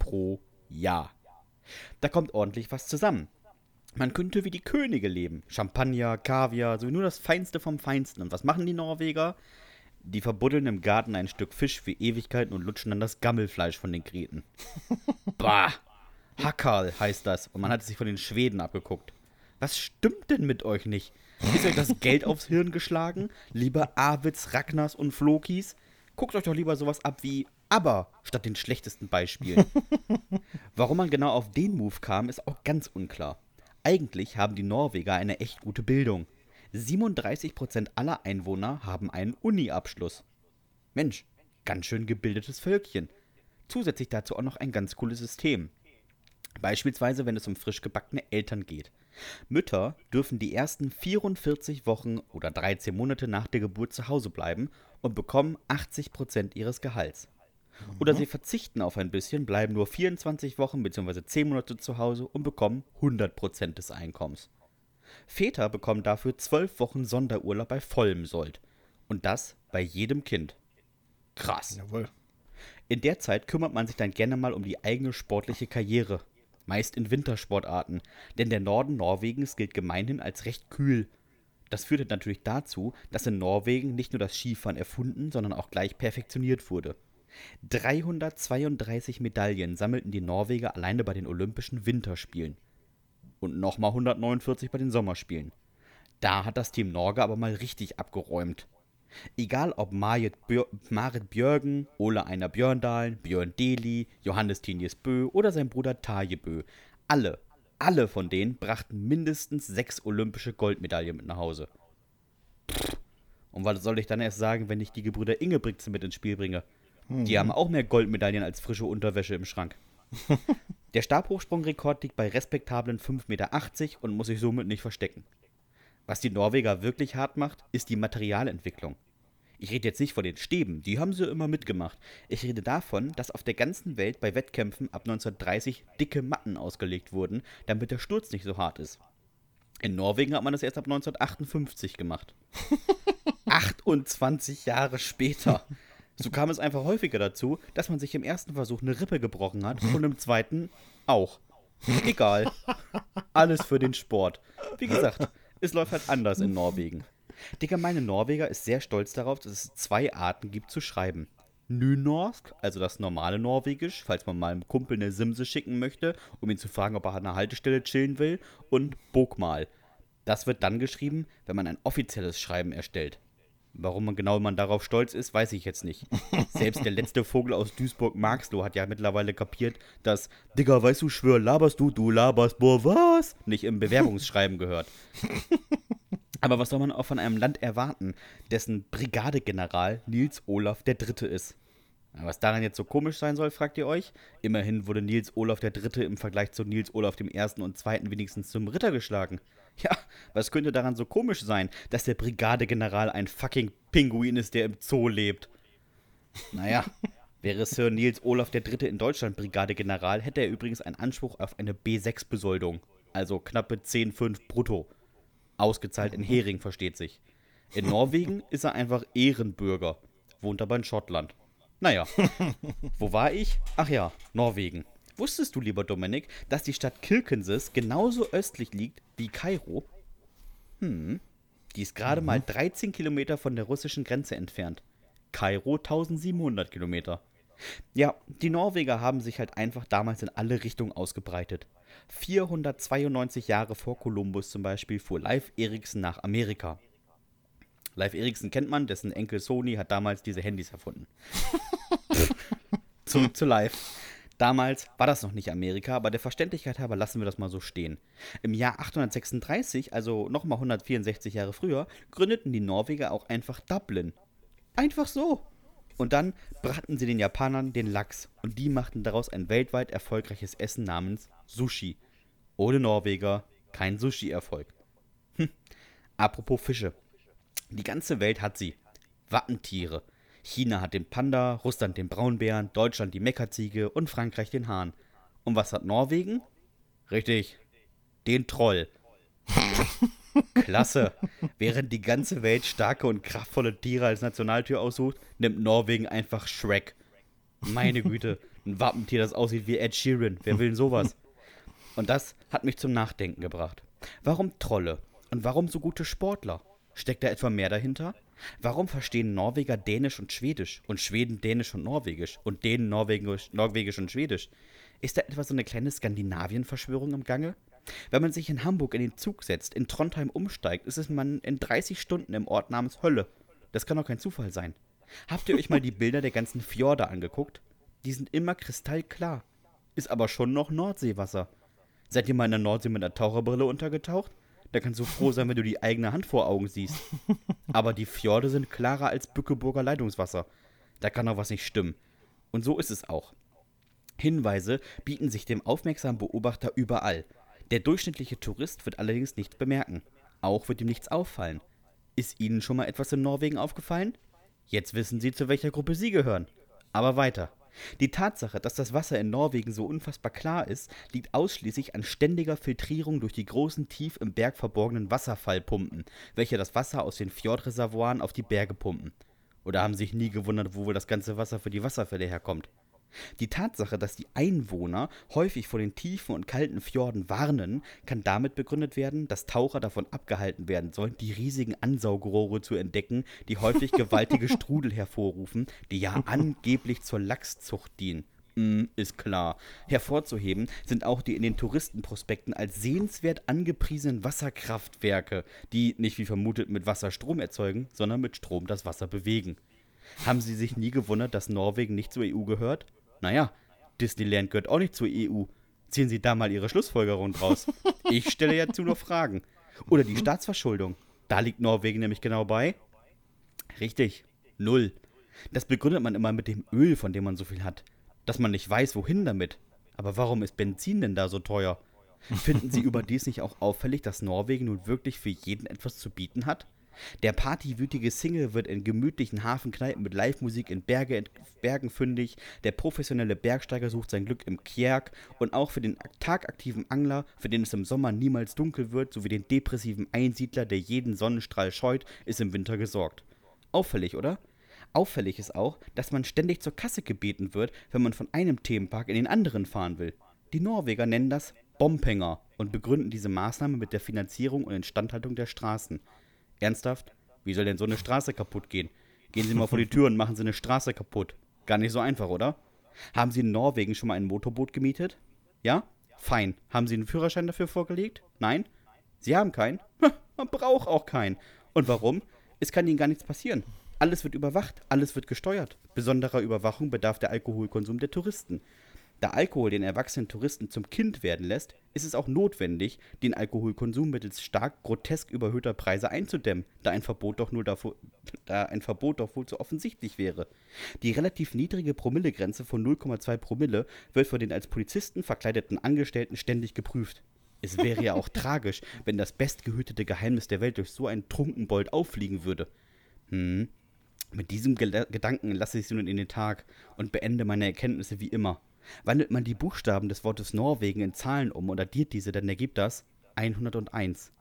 Pro Jahr. Da kommt ordentlich was zusammen. Man könnte wie die Könige leben. Champagner, Kaviar, so nur das Feinste vom Feinsten. Und was machen die Norweger? Die verbuddeln im Garten ein Stück Fisch für Ewigkeiten und lutschen dann das Gammelfleisch von den Kreten. bah! Hackerl heißt das. Und man hat es sich von den Schweden abgeguckt. Was stimmt denn mit euch nicht? Ist euch das Geld aufs Hirn geschlagen? Lieber Arwitz, Ragnars und Flokis? Guckt euch doch lieber sowas ab wie Aber statt den schlechtesten Beispielen. Warum man genau auf den Move kam, ist auch ganz unklar. Eigentlich haben die Norweger eine echt gute Bildung. 37% aller Einwohner haben einen Uni-Abschluss. Mensch, ganz schön gebildetes Völkchen. Zusätzlich dazu auch noch ein ganz cooles System. Beispielsweise, wenn es um frisch gebackene Eltern geht. Mütter dürfen die ersten 44 Wochen oder 13 Monate nach der Geburt zu Hause bleiben und bekommen 80% ihres Gehalts. Oder mhm. sie verzichten auf ein bisschen, bleiben nur 24 Wochen bzw. 10 Monate zu Hause und bekommen 100% des Einkommens. Väter bekommen dafür 12 Wochen Sonderurlaub bei vollem Sold. Und das bei jedem Kind. Krass.
Jawohl.
In der Zeit kümmert man sich dann gerne mal um die eigene sportliche Karriere. Meist in Wintersportarten, denn der Norden Norwegens gilt gemeinhin als recht kühl. Das führte natürlich dazu, dass in Norwegen nicht nur das Skifahren erfunden, sondern auch gleich perfektioniert wurde. 332 Medaillen sammelten die Norweger alleine bei den Olympischen Winterspielen. Und nochmal 149 bei den Sommerspielen. Da hat das Team Norge aber mal richtig abgeräumt. Egal ob Marit, Björ Marit Björgen, Ole Einer Björndalen, Björn Deli, Johannes Tinjes Bö oder sein Bruder Taje Bö. Alle, alle von denen brachten mindestens sechs olympische Goldmedaillen mit nach Hause. Und was soll ich dann erst sagen, wenn ich die Gebrüder Ingebrigtsen mit ins Spiel bringe? Die haben auch mehr Goldmedaillen als frische Unterwäsche im Schrank. Der Stabhochsprungrekord liegt bei respektablen 5,80 Meter und muss sich somit nicht verstecken. Was die Norweger wirklich hart macht, ist die Materialentwicklung. Ich rede jetzt nicht von den Stäben, die haben sie immer mitgemacht. Ich rede davon, dass auf der ganzen Welt bei Wettkämpfen ab 1930 dicke Matten ausgelegt wurden, damit der Sturz nicht so hart ist. In Norwegen hat man das erst ab 1958 gemacht. 28 Jahre später. So kam es einfach häufiger dazu, dass man sich im ersten Versuch eine Rippe gebrochen hat und im zweiten auch. Egal. Alles für den Sport. Wie gesagt, es läuft halt anders in Norwegen. Der gemeine Norweger ist sehr stolz darauf, dass es zwei Arten gibt zu schreiben. Nynorsk, also das normale Norwegisch, falls man mal einem Kumpel eine Simse schicken möchte, um ihn zu fragen, ob er an einer Haltestelle chillen will, und Bokmal. Das wird dann geschrieben, wenn man ein offizielles Schreiben erstellt. Warum man genau man darauf stolz ist, weiß ich jetzt nicht. Selbst der letzte Vogel aus Duisburg-Marxloh hat ja mittlerweile kapiert, dass Digga, weißt du, schwör, laberst du, du laberst, boah, was? Nicht im Bewerbungsschreiben gehört. Aber was soll man auch von einem Land erwarten, dessen Brigadegeneral Nils Olaf III. ist? Was daran jetzt so komisch sein soll, fragt ihr euch? Immerhin wurde Nils Olaf III. im Vergleich zu Nils Olaf I. und II. wenigstens zum Ritter geschlagen. Ja, was könnte daran so komisch sein, dass der Brigadegeneral ein fucking Pinguin ist, der im Zoo lebt? Naja, wäre Sir Nils Olaf III. in Deutschland Brigadegeneral, hätte er übrigens einen Anspruch auf eine B6-Besoldung, also knappe 10,5 brutto. Ausgezahlt in Hering, versteht sich. In Norwegen ist er einfach Ehrenbürger, wohnt aber in Schottland. Naja, wo war ich? Ach ja, Norwegen. Wusstest du, lieber Dominik, dass die Stadt Kilkensis genauso östlich liegt wie Kairo? Hm, die ist gerade mhm. mal 13 Kilometer von der russischen Grenze entfernt. Kairo 1700 Kilometer. Ja, die Norweger haben sich halt einfach damals in alle Richtungen ausgebreitet. 492 Jahre vor Kolumbus zum Beispiel fuhr Leif Eriksen nach Amerika. Leif Eriksen kennt man, dessen Enkel Sony hat damals diese Handys erfunden. Zurück zu Live. Damals war das noch nicht Amerika, aber der Verständlichkeit halber lassen wir das mal so stehen. Im Jahr 836, also nochmal 164 Jahre früher, gründeten die Norweger auch einfach Dublin. Einfach so. Und dann brachten sie den Japanern den Lachs und die machten daraus ein weltweit erfolgreiches Essen namens Sushi. Ohne Norweger kein Sushi-Erfolg. Hm. Apropos Fische. Die ganze Welt hat sie. Wappentiere. China hat den Panda, Russland den Braunbären, Deutschland die Meckerziege und Frankreich den Hahn. Und was hat Norwegen? Richtig, den Troll. Klasse. Während die ganze Welt starke und kraftvolle Tiere als Nationaltür aussucht, nimmt Norwegen einfach Shrek. Meine Güte, ein Wappentier, das aussieht wie Ed Sheeran. Wer will denn sowas? Und das hat mich zum Nachdenken gebracht. Warum Trolle? Und warum so gute Sportler? Steckt da etwa mehr dahinter? Warum verstehen Norweger Dänisch und Schwedisch und Schweden Dänisch und Norwegisch und Dänen Norwegisch, Norwegisch und Schwedisch? Ist da etwa so eine kleine Skandinavien-Verschwörung im Gange? Wenn man sich in Hamburg in den Zug setzt, in Trondheim umsteigt, ist es man in 30 Stunden im Ort namens Hölle. Das kann doch kein Zufall sein. Habt ihr euch mal die Bilder der ganzen Fjorde angeguckt? Die sind immer kristallklar. Ist aber schon noch Nordseewasser. Seid ihr mal in der Nordsee mit einer Taucherbrille untergetaucht? Da kannst du froh sein, wenn du die eigene Hand vor Augen siehst. Aber die Fjorde sind klarer als Bückeburger Leitungswasser. Da kann doch was nicht stimmen. Und so ist es auch. Hinweise bieten sich dem aufmerksamen Beobachter überall. Der durchschnittliche Tourist wird allerdings nichts bemerken. Auch wird ihm nichts auffallen. Ist Ihnen schon mal etwas in Norwegen aufgefallen? Jetzt wissen Sie, zu welcher Gruppe Sie gehören. Aber weiter. Die Tatsache, dass das Wasser in Norwegen so unfassbar klar ist, liegt ausschließlich an ständiger Filtrierung durch die großen tief im Berg verborgenen Wasserfallpumpen, welche das Wasser aus den Fjordreservoiren auf die Berge pumpen. Oder haben sich nie gewundert, wo wohl das ganze Wasser für die Wasserfälle herkommt? Die Tatsache, dass die Einwohner häufig vor den tiefen und kalten Fjorden warnen, kann damit begründet werden, dass Taucher davon abgehalten werden sollen, die riesigen Ansaugrohre zu entdecken, die häufig gewaltige Strudel hervorrufen, die ja angeblich zur Lachszucht dienen. Mm, ist klar. Hervorzuheben sind auch die in den Touristenprospekten als sehenswert angepriesenen Wasserkraftwerke, die nicht wie vermutet mit Wasser Strom erzeugen, sondern mit Strom das Wasser bewegen. Haben Sie sich nie gewundert, dass Norwegen nicht zur EU gehört? Naja, Disneyland gehört auch nicht zur EU. Ziehen Sie da mal Ihre Schlussfolgerung draus. Ich stelle ja nur Fragen. Oder die Staatsverschuldung. Da liegt Norwegen nämlich genau bei. Richtig, null. Das begründet man immer mit dem Öl, von dem man so viel hat. Dass man nicht weiß, wohin damit. Aber warum ist Benzin denn da so teuer? Finden Sie überdies nicht auch auffällig, dass Norwegen nun wirklich für jeden etwas zu bieten hat? Der partywütige Single wird in gemütlichen Hafenkneipen mit Live-Musik in Berge, in Bergen fündig. Der professionelle Bergsteiger sucht sein Glück im Kjerk. Und auch für den tagaktiven Angler, für den es im Sommer niemals dunkel wird, sowie den depressiven Einsiedler, der jeden Sonnenstrahl scheut, ist im Winter gesorgt. Auffällig, oder? Auffällig ist auch, dass man ständig zur Kasse gebeten wird, wenn man von einem Themenpark in den anderen fahren will. Die Norweger nennen das Bompenger und begründen diese Maßnahme mit der Finanzierung und Instandhaltung der Straßen. Ernsthaft? Wie soll denn so eine Straße kaputt gehen? Gehen Sie mal vor die Tür und machen Sie eine Straße kaputt. Gar nicht so einfach, oder? Haben Sie in Norwegen schon mal ein Motorboot gemietet? Ja? Fein. Haben Sie einen Führerschein dafür vorgelegt? Nein? Sie haben keinen? Man braucht auch keinen. Und warum? Es kann Ihnen gar nichts passieren. Alles wird überwacht, alles wird gesteuert. Besonderer Überwachung bedarf der Alkoholkonsum der Touristen. Da Alkohol den erwachsenen Touristen zum Kind werden lässt, ist es auch notwendig, den Alkoholkonsum mittels stark grotesk überhöhter Preise einzudämmen, da ein Verbot doch nur davor, da ein Verbot doch wohl zu offensichtlich wäre. Die relativ niedrige Promillegrenze von 0,2 Promille wird von den als Polizisten verkleideten Angestellten ständig geprüft. Es wäre ja auch tragisch, wenn das bestgehütete Geheimnis der Welt durch so einen Trunkenbold auffliegen würde. Hm. Mit diesem Gel Gedanken lasse ich sie nun in den Tag und beende meine Erkenntnisse wie immer. Wandelt man die Buchstaben des Wortes Norwegen in Zahlen um und addiert diese, dann ergibt das 101.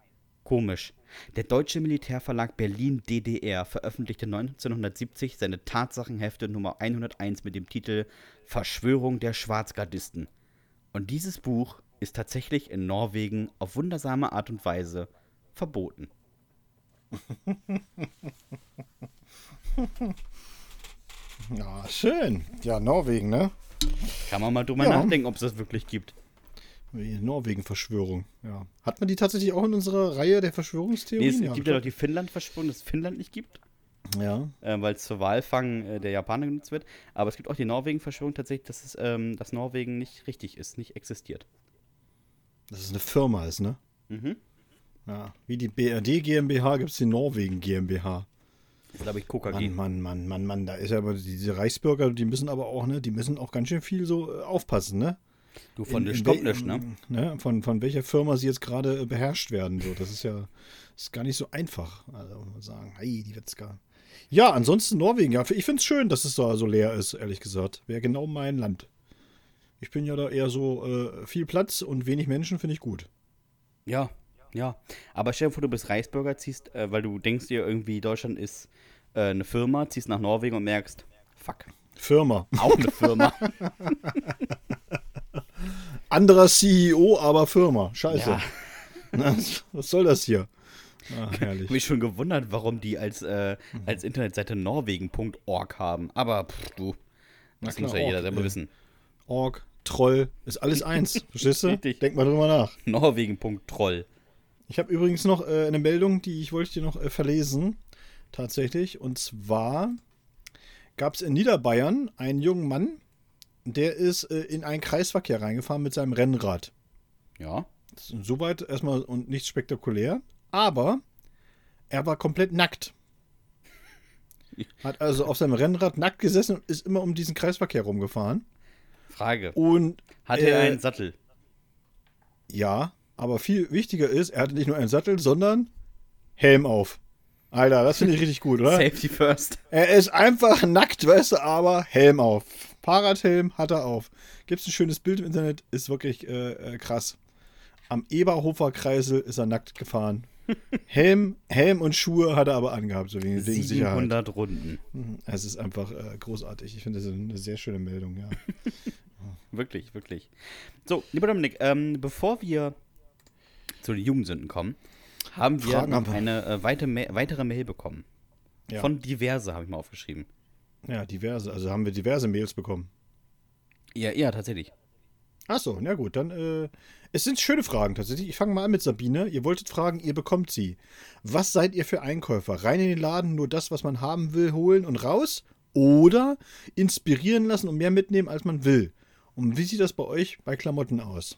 Komisch. Der deutsche Militärverlag Berlin DDR veröffentlichte 1970 seine Tatsachenhefte Nummer 101 mit dem Titel Verschwörung der Schwarzgardisten. Und dieses Buch ist tatsächlich in Norwegen auf wundersame Art und Weise verboten.
Ja, schön. Ja, Norwegen, ne?
Kann man mal drüber
Ja.
nachdenken, ob es das wirklich gibt.
Norwegen-Verschwörung, ja. Hat man die tatsächlich auch in unserer Reihe der
Nee,
Verschwörungstheorien?
es
ja,
gibt ja doch die Finnland-Verschwörung, dass es Finnland nicht gibt,
ja.
äh, weil es zur Walfang äh, der Japaner genutzt wird. Aber es gibt auch die Norwegen-Verschwörung tatsächlich, dass, es, ähm, dass Norwegen nicht richtig ist, nicht existiert.
Dass es eine Firma ist, ne?
Mhm.
Ja. Wie die BRD GmbH gibt es die Norwegen GmbH.
Das glaube ich, KKG.
Mann, Mann, Mann, Mann, Mann. Da ist ja aber diese Reichsbürger, die müssen aber auch, ne? Die müssen auch ganz schön viel so äh, aufpassen, ne?
Du von der kommt nicht, ne?
ne? Von, von welcher Firma sie jetzt gerade äh, beherrscht werden. So. Das ist ja ist gar nicht so einfach. Also sagen, hey, die Witzka. Ja, ansonsten Norwegen. Ja, ich finde es schön, dass es da so leer ist, ehrlich gesagt. Wäre genau mein Land. Ich bin ja da eher so äh, viel Platz und wenig Menschen, finde ich gut.
Ja, ja. Aber stell dir vor, du bist Reichsbürger, ziehst, äh, weil du denkst dir irgendwie, Deutschland ist äh, eine Firma, ziehst nach Norwegen und merkst, fuck,
Firma.
auch eine Firma.
Anderer CEO, aber Firma. Scheiße.
ja.
Na, was soll das hier?
Ich
herrlich.
habe mich schon gewundert, warum die als, äh, als Internetseite norwegen.org haben. Aber pff, du, das muss ja jeder selber wissen.
Org, Troll, ist alles eins. Verstehst du?
Richtig.
Denk mal drüber nach.
Norwegen.troll.
Ich habe übrigens noch äh, eine Meldung, die ich wollte dir noch äh, verlesen. Tatsächlich. Und zwar gab es in Niederbayern einen jungen Mann, der ist äh, in einen Kreisverkehr reingefahren mit seinem Rennrad.
Ja.
Soweit erstmal und nichts spektakulär. Aber er war komplett nackt. Hat also auf seinem Rennrad nackt gesessen und ist immer um diesen Kreisverkehr rumgefahren.
Frage.
Und
Hat er
äh,
einen Sattel?
Ja, aber viel wichtiger ist, er hatte nicht nur einen Sattel, sondern Helm auf. Alter, das finde ich richtig gut, oder?
Safety first.
Er ist einfach nackt, weißt du, aber Helm auf. Fahrradhelm hat er auf. Gibt es ein schönes Bild im Internet, ist wirklich äh, äh, krass. Am Eberhofer Kreisel ist er nackt gefahren. Helm, Helm und Schuhe hat er aber angehabt, so wegen, wegen Sicherheit.
700 Runden.
Mhm, Es ist einfach äh, großartig. Ich finde das eine sehr schöne Meldung, ja.
Wirklich, wirklich. So, lieber Dominik, ähm, bevor wir zu den Jugendsünden kommen, haben wir
Fragen
noch
haben
eine äh, weite Ma weitere Mail bekommen.
Ja.
Von diverse habe ich mal aufgeschrieben.
Ja, diverse. Also haben wir diverse Mails bekommen.
Ja, ja, tatsächlich.
Achso, na gut, dann, äh, es sind schöne Fragen tatsächlich. Ich fange mal an mit Sabine. Ihr wolltet fragen, ihr bekommt sie. Was seid ihr für Einkäufer? Rein in den Laden, nur das, was man haben will, holen und raus? Oder inspirieren lassen und mehr mitnehmen, als man will? Und wie sieht das bei euch bei Klamotten aus?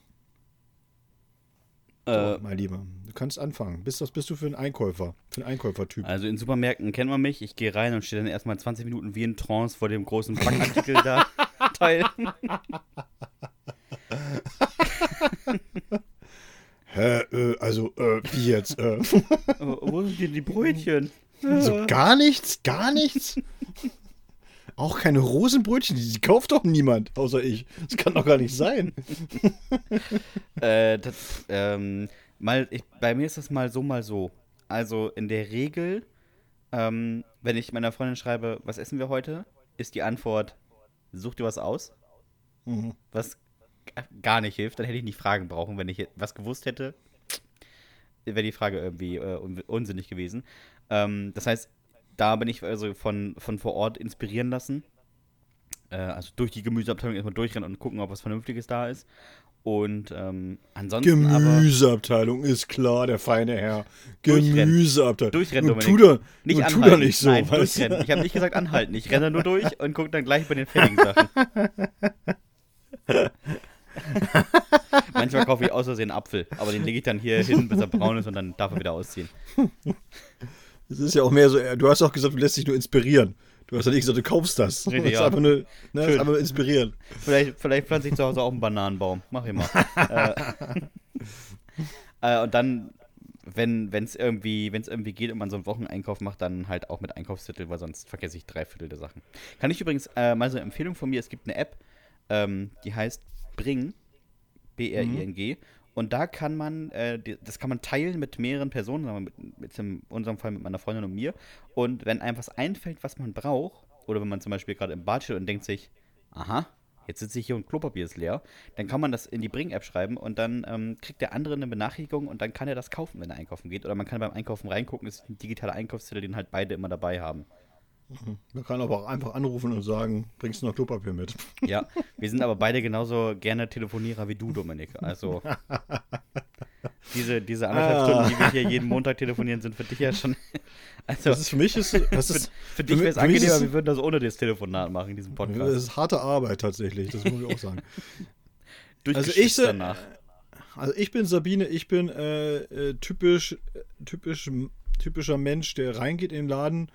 Äh,
mein Lieber, du kannst anfangen. Bist, was bist du für ein Einkäufer? Für ein Einkäufertyp?
also in Supermärkten kennt man mich. Ich gehe rein und stehe dann erstmal 20 Minuten wie in Trance vor dem großen Packartikel da. Teil.
Hä, äh, also, äh, wie jetzt? Äh,
Wo sind denn die Brötchen?
so gar nichts? Gar nichts? Auch keine Rosenbrötchen, die, kauft doch niemand, außer ich. Das kann doch gar nicht sein.
Äh, das, ähm, mal, ich, bei mir ist das mal so, mal so. Also in der Regel, ähm, wenn ich meiner Freundin schreibe, was essen wir heute, ist die Antwort, such dir was aus.
Mhm.
Was gar nicht hilft, dann hätte ich nicht fragen brauchen. Wenn ich was gewusst hätte, wäre die Frage irgendwie äh, un unsinnig gewesen. Ähm, das heißt, da bin ich also von, von vor Ort inspirieren lassen. Äh, also durch die Gemüseabteilung erstmal durchrennen und gucken, ob was Vernünftiges da ist. Und ähm, ansonsten aber
Gemüseabteilung ist klar, der feine Herr.
Durchrennen.
Gemüseabteilung.
Durchrennen, Dominik.
tu doch,
nicht
tu doch nicht so.
Nein, durchrennen. Ich habe nicht gesagt anhalten. Ich renne nur durch und gucke dann gleich bei den fertigen Sachen. Manchmal kaufe ich aus Versehen einen Apfel, aber den lege ich dann hier hin, bis er braun ist und dann darf er wieder ausziehen.
Es ist ja auch mehr so, äh, du hast auch gesagt, du lässt dich nur inspirieren. Du hast ja nicht gesagt, du kaufst das.
Richtig,
das ist
ja.
einfach nur, ne, ist einfach inspirieren.
Vielleicht, vielleicht pflanze ich zu Hause auch einen Bananenbaum. Mach ich mal. äh, äh, und dann, wenn es irgendwie, wenn's irgendwie geht und man so einen Wocheneinkauf macht, dann halt auch mit Einkaufszettel, weil sonst vergesse ich drei Viertel der Sachen. Kann ich übrigens äh, mal so eine Empfehlung von mir: Es gibt eine App, ähm, die heißt Bring, B-R-I-N-G. Und da kann man, äh, das kann man teilen mit mehreren Personen, sagen wir mit, mit in unserem Fall mit meiner Freundin und mir. Und wenn einem was einfällt, was man braucht, oder wenn man zum Beispiel gerade im Bad steht und denkt sich, aha, jetzt sitze ich hier und Klopapier ist leer, dann kann man das in die Bring-App schreiben und dann ähm, kriegt der andere eine Benachrichtigung und dann kann er das kaufen, wenn er einkaufen geht. Oder man kann beim Einkaufen reingucken, es ist ein digitaler Einkaufszettel, den halt beide immer dabei haben.
Man kann aber auch einfach anrufen und sagen, bringst du noch Klopapier mit?
Ja, wir sind aber beide genauso gerne Telefonierer wie du, Dominik. Also diese, diese anderthalb
Ah.
Stunden, die wir hier jeden Montag telefonieren, sind für dich ja schon. Also
Das ist für mich ist, das ist,
für dich wäre es angenehmer, wir würden das ohne das Telefonat machen, diesen
das
Podcast.
ist harte Arbeit tatsächlich, das muss ich auch sagen.
Durchgeschwitzt
ich se-
danach.
Also ich bin Sabine, ich bin äh, äh, typisch, äh, typisch, typischer Mensch, der reingeht in den Laden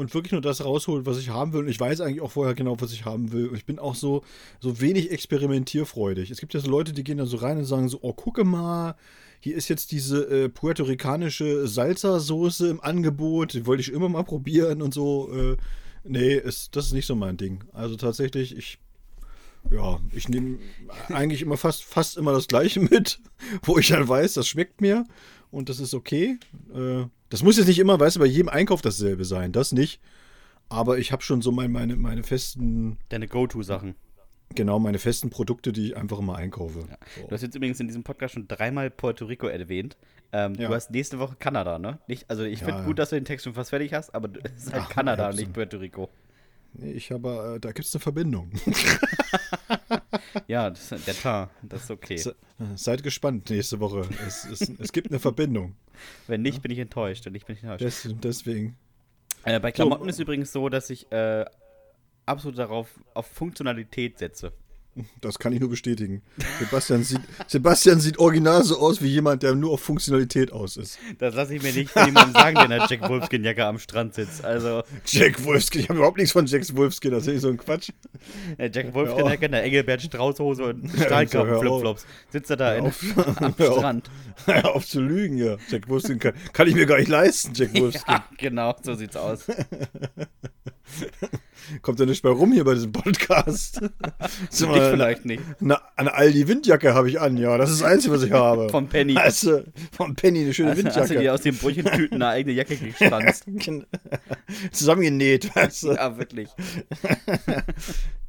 und wirklich nur das rausholt, was ich haben will. Und ich weiß eigentlich auch vorher genau, was ich haben will. Und ich bin auch so, so wenig experimentierfreudig. Es gibt ja so Leute, die gehen dann so rein und sagen so, oh, gucke mal, hier ist jetzt diese äh, puerto-ricanische Salsa-Soße im Angebot, die wollte ich immer mal probieren und so. Äh, nee, ist, das ist nicht so mein Ding. Also tatsächlich, ich ja, ich nehme eigentlich immer fast, fast immer das Gleiche mit, wo ich dann weiß, das schmeckt mir und das ist okay. Äh, das muss jetzt nicht immer, weißt du, bei jedem Einkauf dasselbe sein, das nicht. Aber ich habe schon so mein, meine, meine festen,
Deine Go-To-Sachen.
genau, meine festen Produkte, die ich einfach immer einkaufe.
Du
So.
hast jetzt übrigens in diesem Podcast schon dreimal Puerto Rico erwähnt. Ähm,
Ja.
Du hast nächste Woche Kanada, ne? Nicht, also ich
Ja,
finde
ja.
gut, dass du den Text schon fast fertig hast, aber es ist halt
Ach,
Kanada, nicht Puerto Rico.
Nee, ich habe, äh, da gibt es eine Verbindung.
Ja, das, der Teint, das ist okay.
Se- Seid gespannt nächste Woche. Es, es, es gibt eine Verbindung.
Wenn nicht, bin ich enttäuscht. Und ich bin enttäuscht.
Des, deswegen.
Äh, bei Klamotten ist übrigens so, dass ich äh, absolut darauf auf Funktionalität setze.
Das kann ich nur bestätigen. Sebastian sieht, Sebastian sieht original so aus wie jemand, der nur auf Funktionalität aus ist.
Das lasse ich mir nicht von jemandem sagen, der in der Jack Wolfskin-Jacke am Strand sitzt. Also,
Jack Wolfskin, ich habe überhaupt nichts von Jack Wolfskin, das ist so ein Quatsch.
der Jack Wolfskin-Jacke in der Engelbert Straußhose und
hör auf.
Stahlkappen-Flipflops. Sitzt er da in, am
Hör auf.
Strand.
Hör auf zu lügen, ja. Jack Wolfskin kann, kann ich mir gar nicht leisten, Jack Wolfskin.
Ja, genau, so sieht's aus.
Kommt ja nicht bei rum hier bei diesem Podcast.
Für Dich
mal,
vielleicht nicht.
Eine, eine Aldi Windjacke habe ich an, ja. Das ist das Einzige, was ich habe.
Vom Penny.
Also, vom Penny, eine schöne
Hast, hast du dir
Windjacke.
aus den Brötchentüten eine eigene Jacke gestanzt?
Zusammengenäht, weißt du.
Ja, wirklich.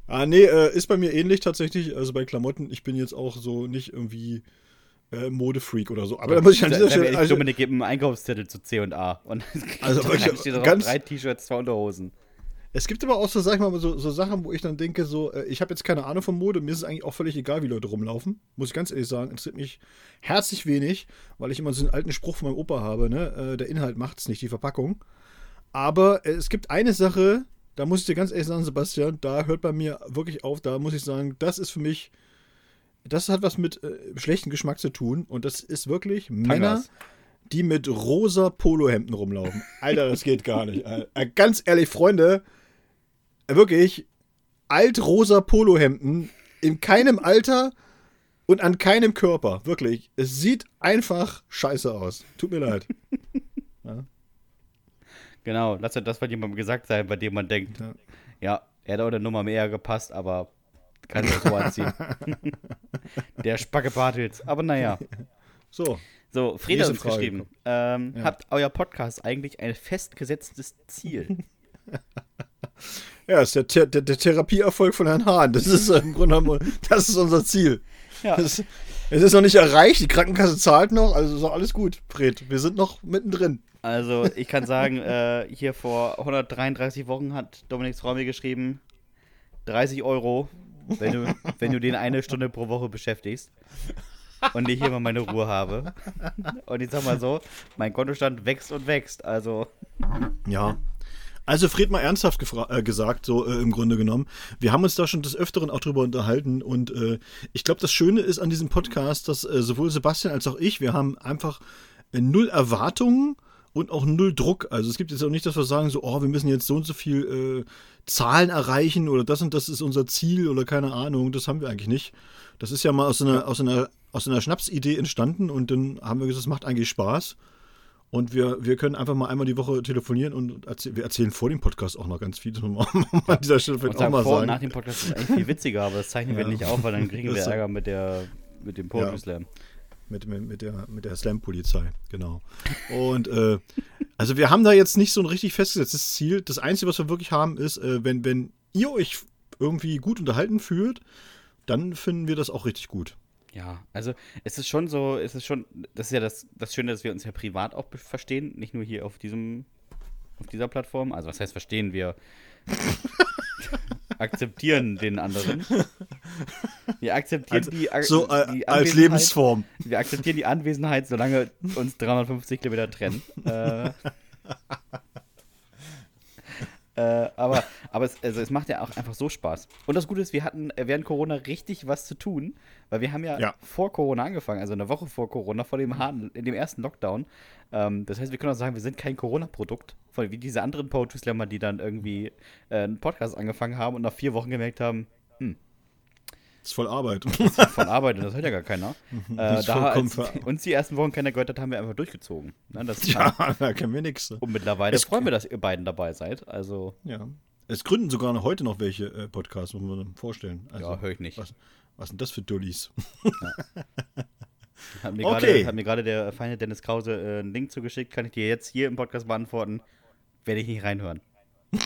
Ah, nee, äh, ist bei mir ähnlich tatsächlich. Also bei Klamotten, ich bin jetzt auch so nicht irgendwie äh, Modefreak oder so. Aber da muss ich an dieser Stelle.
ehrlich,
Also,
Dominik gibt einen Einkaufszettel zu C und A. Und
Also wirklich ganz-
drei T-Shirts, zwei Unterhosen.
Es gibt aber auch so, sag ich mal, so, so Sachen, wo ich dann denke, so, äh, ich habe jetzt keine Ahnung von Mode, mir ist es eigentlich auch völlig egal, wie Leute rumlaufen. Muss ich ganz ehrlich sagen. Interessiert mich herzlich wenig, weil ich immer so einen alten Spruch von meinem Opa habe, ne? Äh, der Inhalt macht's nicht, die Verpackung. Aber äh, es gibt eine Sache, da muss ich dir ganz ehrlich sagen, Sebastian, da hört bei mir wirklich auf, da muss ich sagen, das ist für mich, das hat was mit äh, schlechtem Geschmack zu tun und das ist wirklich Männer,
Tangas.
die mit rosa Polohemden rumlaufen. Alter, das geht gar nicht. Ganz ehrlich, Freunde, wirklich, altrosa Polohemden in keinem Alter und an keinem Körper. Wirklich. Es sieht einfach scheiße aus. Tut mir leid.
Genau, lass ja das von jemandem gesagt sein, bei dem man denkt,
Ja.
ja, er hat auch eine Nummer mehr gepasst, aber kann sich so anziehen. Der Spacke Bartels. Aber naja.
So.
So,
Nächste
uns
Frage.
geschrieben. Ähm,
Ja.
Habt euer Podcast eigentlich ein festgesetztes Ziel?
Ja, ist der, der, der Therapieerfolg von Herrn Hahn. Das ist im Grunde genommen, das ist unser Ziel.
Ja.
Es, es ist noch nicht erreicht, die Krankenkasse zahlt noch, also ist alles gut, Fred. Wir sind noch mittendrin.
Also, ich kann sagen, äh, hier vor 133 Wochen hat Dominiks Frau mir geschrieben, 30 Euro, wenn du, wenn du den eine Stunde pro Woche beschäftigst und ich hier mal meine Ruhe habe. Und ich sag mal so, mein Kontostand wächst und wächst. Also,
Ja. Also Fred mal ernsthaft äh, gesagt, so äh, im Grunde genommen. Wir haben uns da schon des Öfteren auch drüber unterhalten und äh, ich glaube, das Schöne ist an diesem Podcast, dass äh, sowohl Sebastian als auch ich, wir haben einfach äh, null Erwartungen und auch null Druck. Also es gibt jetzt auch nicht, dass wir sagen, so, oh, wir müssen jetzt so und so viel äh, Zahlen erreichen oder das und das ist unser Ziel oder keine Ahnung. Das haben wir eigentlich nicht. Das ist ja mal aus einer, aus einer, aus einer Schnapsidee entstanden und dann haben wir gesagt, es macht eigentlich Spaß. Und wir, wir können einfach mal einmal die Woche telefonieren und erzäh wir erzählen vor dem Podcast auch noch ganz viel. Das muss man an dieser Stelle vielleicht auch mal
vor
sagen.
Und nach dem Podcast ist eigentlich viel witziger, aber das zeichnen wir
Ja.
nicht auf, weil dann kriegen wir Ärger mit, der, mit dem Poetry
Ja.
Slam.
Mit, mit, mit der, mit der Slam-Polizei, genau. Und äh, also wir haben da jetzt nicht so ein richtig festgesetztes Ziel. Das Einzige, was wir wirklich haben, ist, äh, wenn, wenn ihr euch irgendwie gut unterhalten fühlt, dann finden wir das auch richtig gut.
Ja, also es ist schon so, es ist schon, das ist ja das, das Schöne, dass wir uns ja privat auch verstehen, nicht nur hier auf diesem, auf dieser Plattform. Also was heißt verstehen, wir akzeptieren den anderen. Wir akzeptieren
Als,
die, Ak-
so äh,
die
als
Anwesenheit-
Lebensform.
Wir akzeptieren die Anwesenheit, solange uns 350 Kilometer trennen. Äh, äh, aber aber es, also es macht ja auch einfach so Spaß. Und das Gute ist, wir hatten äh, während Corona richtig was zu tun, weil wir haben ja,
Ja.
vor Corona angefangen, also eine Woche vor Corona, vor dem harten, in dem ersten Lockdown. Ähm, das heißt, wir können auch sagen, wir sind kein Corona-Produkt, wie diese anderen Poetry Slammer, die dann irgendwie äh, einen Podcast angefangen haben und nach vier Wochen gemerkt haben,
Das ist voll Arbeit.
von Arbeit und das hört ja gar keiner.
Das
äh,
ist
da als uns die ersten Wochen keiner gehört hat, haben wir einfach durchgezogen. Ne, das,
ja, da kennen wir nichts.
Und mittlerweile
Es-
freuen wir, dass ihr beiden dabei seid. Also,
Ja. Es gründen sogar noch heute noch welche äh, Podcasts, muss man vorstellen. Also,
ja, höre ich nicht.
Was, was sind das für Dullis?
Hat mir
Okay.
Gerade der feine Dennis Krause äh, einen Link zugeschickt. Kann ich dir jetzt hier im Podcast beantworten. Werde ich nicht reinhören.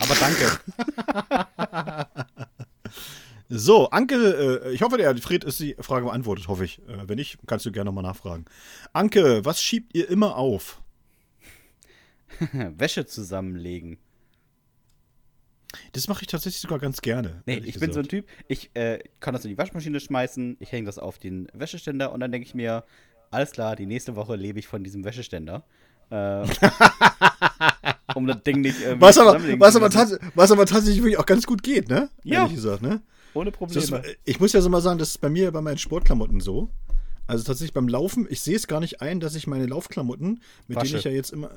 Aber danke.
So, Anke, äh, ich hoffe, der Fred ist die Frage beantwortet, hoffe ich. Äh, wenn nicht, kannst du gerne nochmal nachfragen. Anke, was schiebt ihr immer auf?
Wäsche zusammenlegen.
Das mache ich tatsächlich sogar ganz gerne.
Nee, ich bin so ein
gesagt.
Typ, ich äh, kann das in die Waschmaschine schmeißen, ich hänge das auf den Wäscheständer und dann denke ich mir, alles klar, die nächste Woche lebe ich von diesem Wäscheständer. Äh, um das Ding nicht irgendwie
Was aber, was, aber was aber tatsächlich wirklich auch ganz gut geht, ne?
Ja.
Ehrlich gesagt, ne?
Ohne
Das ist,
Probleme.
ich muss ja so mal sagen, das ist bei mir bei meinen Sportklamotten so. Also tatsächlich beim Laufen, ich sehe es gar nicht ein, dass ich meine Laufklamotten, mit
Wasche.
denen ich ja jetzt immer.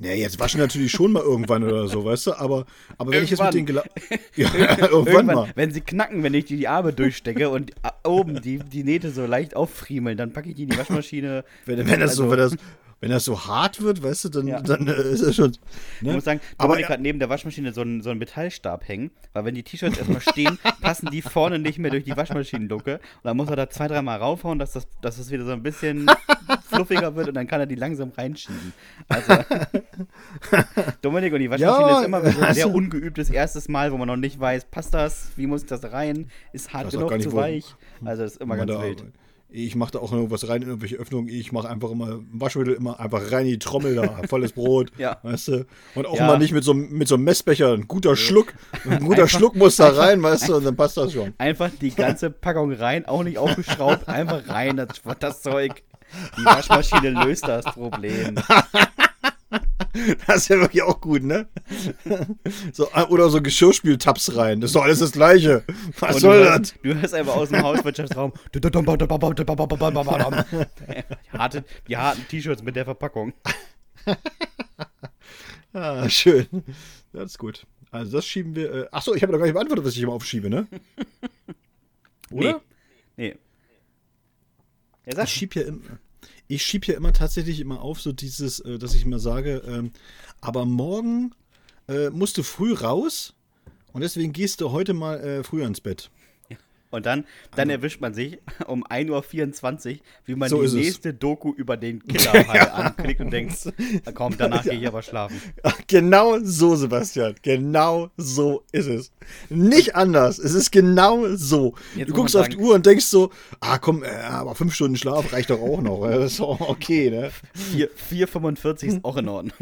Ne, jetzt waschen natürlich schon mal irgendwann oder so, weißt du, aber, aber wenn ich jetzt mit denen gela ja, irgendwann,
Irgendwann,
mal.
wenn sie knacken, wenn ich die, die Arme durchstecke und a- oben die, die Nähte so leicht auffriemeln, dann packe ich die in die Waschmaschine.
Wenn, wenn, das so,
Also-
wenn, das, wenn das so hart wird, weißt du, dann,
Ja.
dann äh, ist es schon.
Ich
Ne?
muss sagen,
aber
Dominik hat neben der Waschmaschine so einen, so einen Metallstab hängen, weil wenn die T-Shirts erstmal stehen, passen die vorne nicht mehr durch die Waschmaschinenluke. Und dann muss er da zwei, dreimal raufhauen, dass das, dass das wieder so ein bisschen fluffiger wird und dann kann er die langsam reinschieben. Also, Dominik und die Waschmaschine
Ja,
ist immer so ein sehr
also-
ungeübtes erstes Mal, wo man noch nicht weiß, passt das, wie muss das rein, ist hart genug, zu weich. Also, das ist immer ganz wild.
Ich mache da auch irgendwas rein in irgendwelche Öffnungen. Ich mache einfach immer Waschmittel immer einfach rein in die Trommel da, volles Brot.
Ja.
Weißt du? Und auch
Ja.
mal nicht mit so, einem- mit so einem Messbecher. Ein guter Schluck. Ein guter
Einfach-
Schluck muss da rein, weißt du, und dann passt das schon.
Einfach die ganze Packung rein, auch nicht aufgeschraubt, einfach rein, das, das Zeug. Die Waschmaschine löst das Problem.
Das ist ja wirklich auch gut, ne? So, äh, oder so Geschirrspültabs rein. Das ist doch alles das Gleiche. Was
Und
soll
du,
das?
du hörst einfach aus dem Hauswirtschaftsraum. Die harten, die harten T-Shirts mit der Verpackung.
Ah, schön. Das ist gut. Also das schieben wir. Äh, achso, ich habe noch gar nicht beantwortet, was ich immer aufschiebe, ne? Oder?
Nee. nee. Ja,
Ich schieb ja immer. Ich schieb ja immer tatsächlich immer auf, so dieses, äh, dass ich immer sage, ähm, aber morgen äh, musst du früh raus und deswegen gehst du heute mal äh, früher ins Bett.
Und dann, dann erwischt man sich um 1.24 Uhr, wie man
So
die
ist es.
nächste Doku über den Killerhai anklickt und denkt, "Na komm, danach gehe ich aber schlafen.
Genau so, Sebastian. Genau so ist es. Nicht anders. Es ist genau so.
Jetzt
du guckst auf die Uhr und denkst so, ah komm, äh, aber fünf Stunden Schlaf reicht doch auch noch. Das ist auch okay, ne?
4 4,45 ist auch in Ordnung.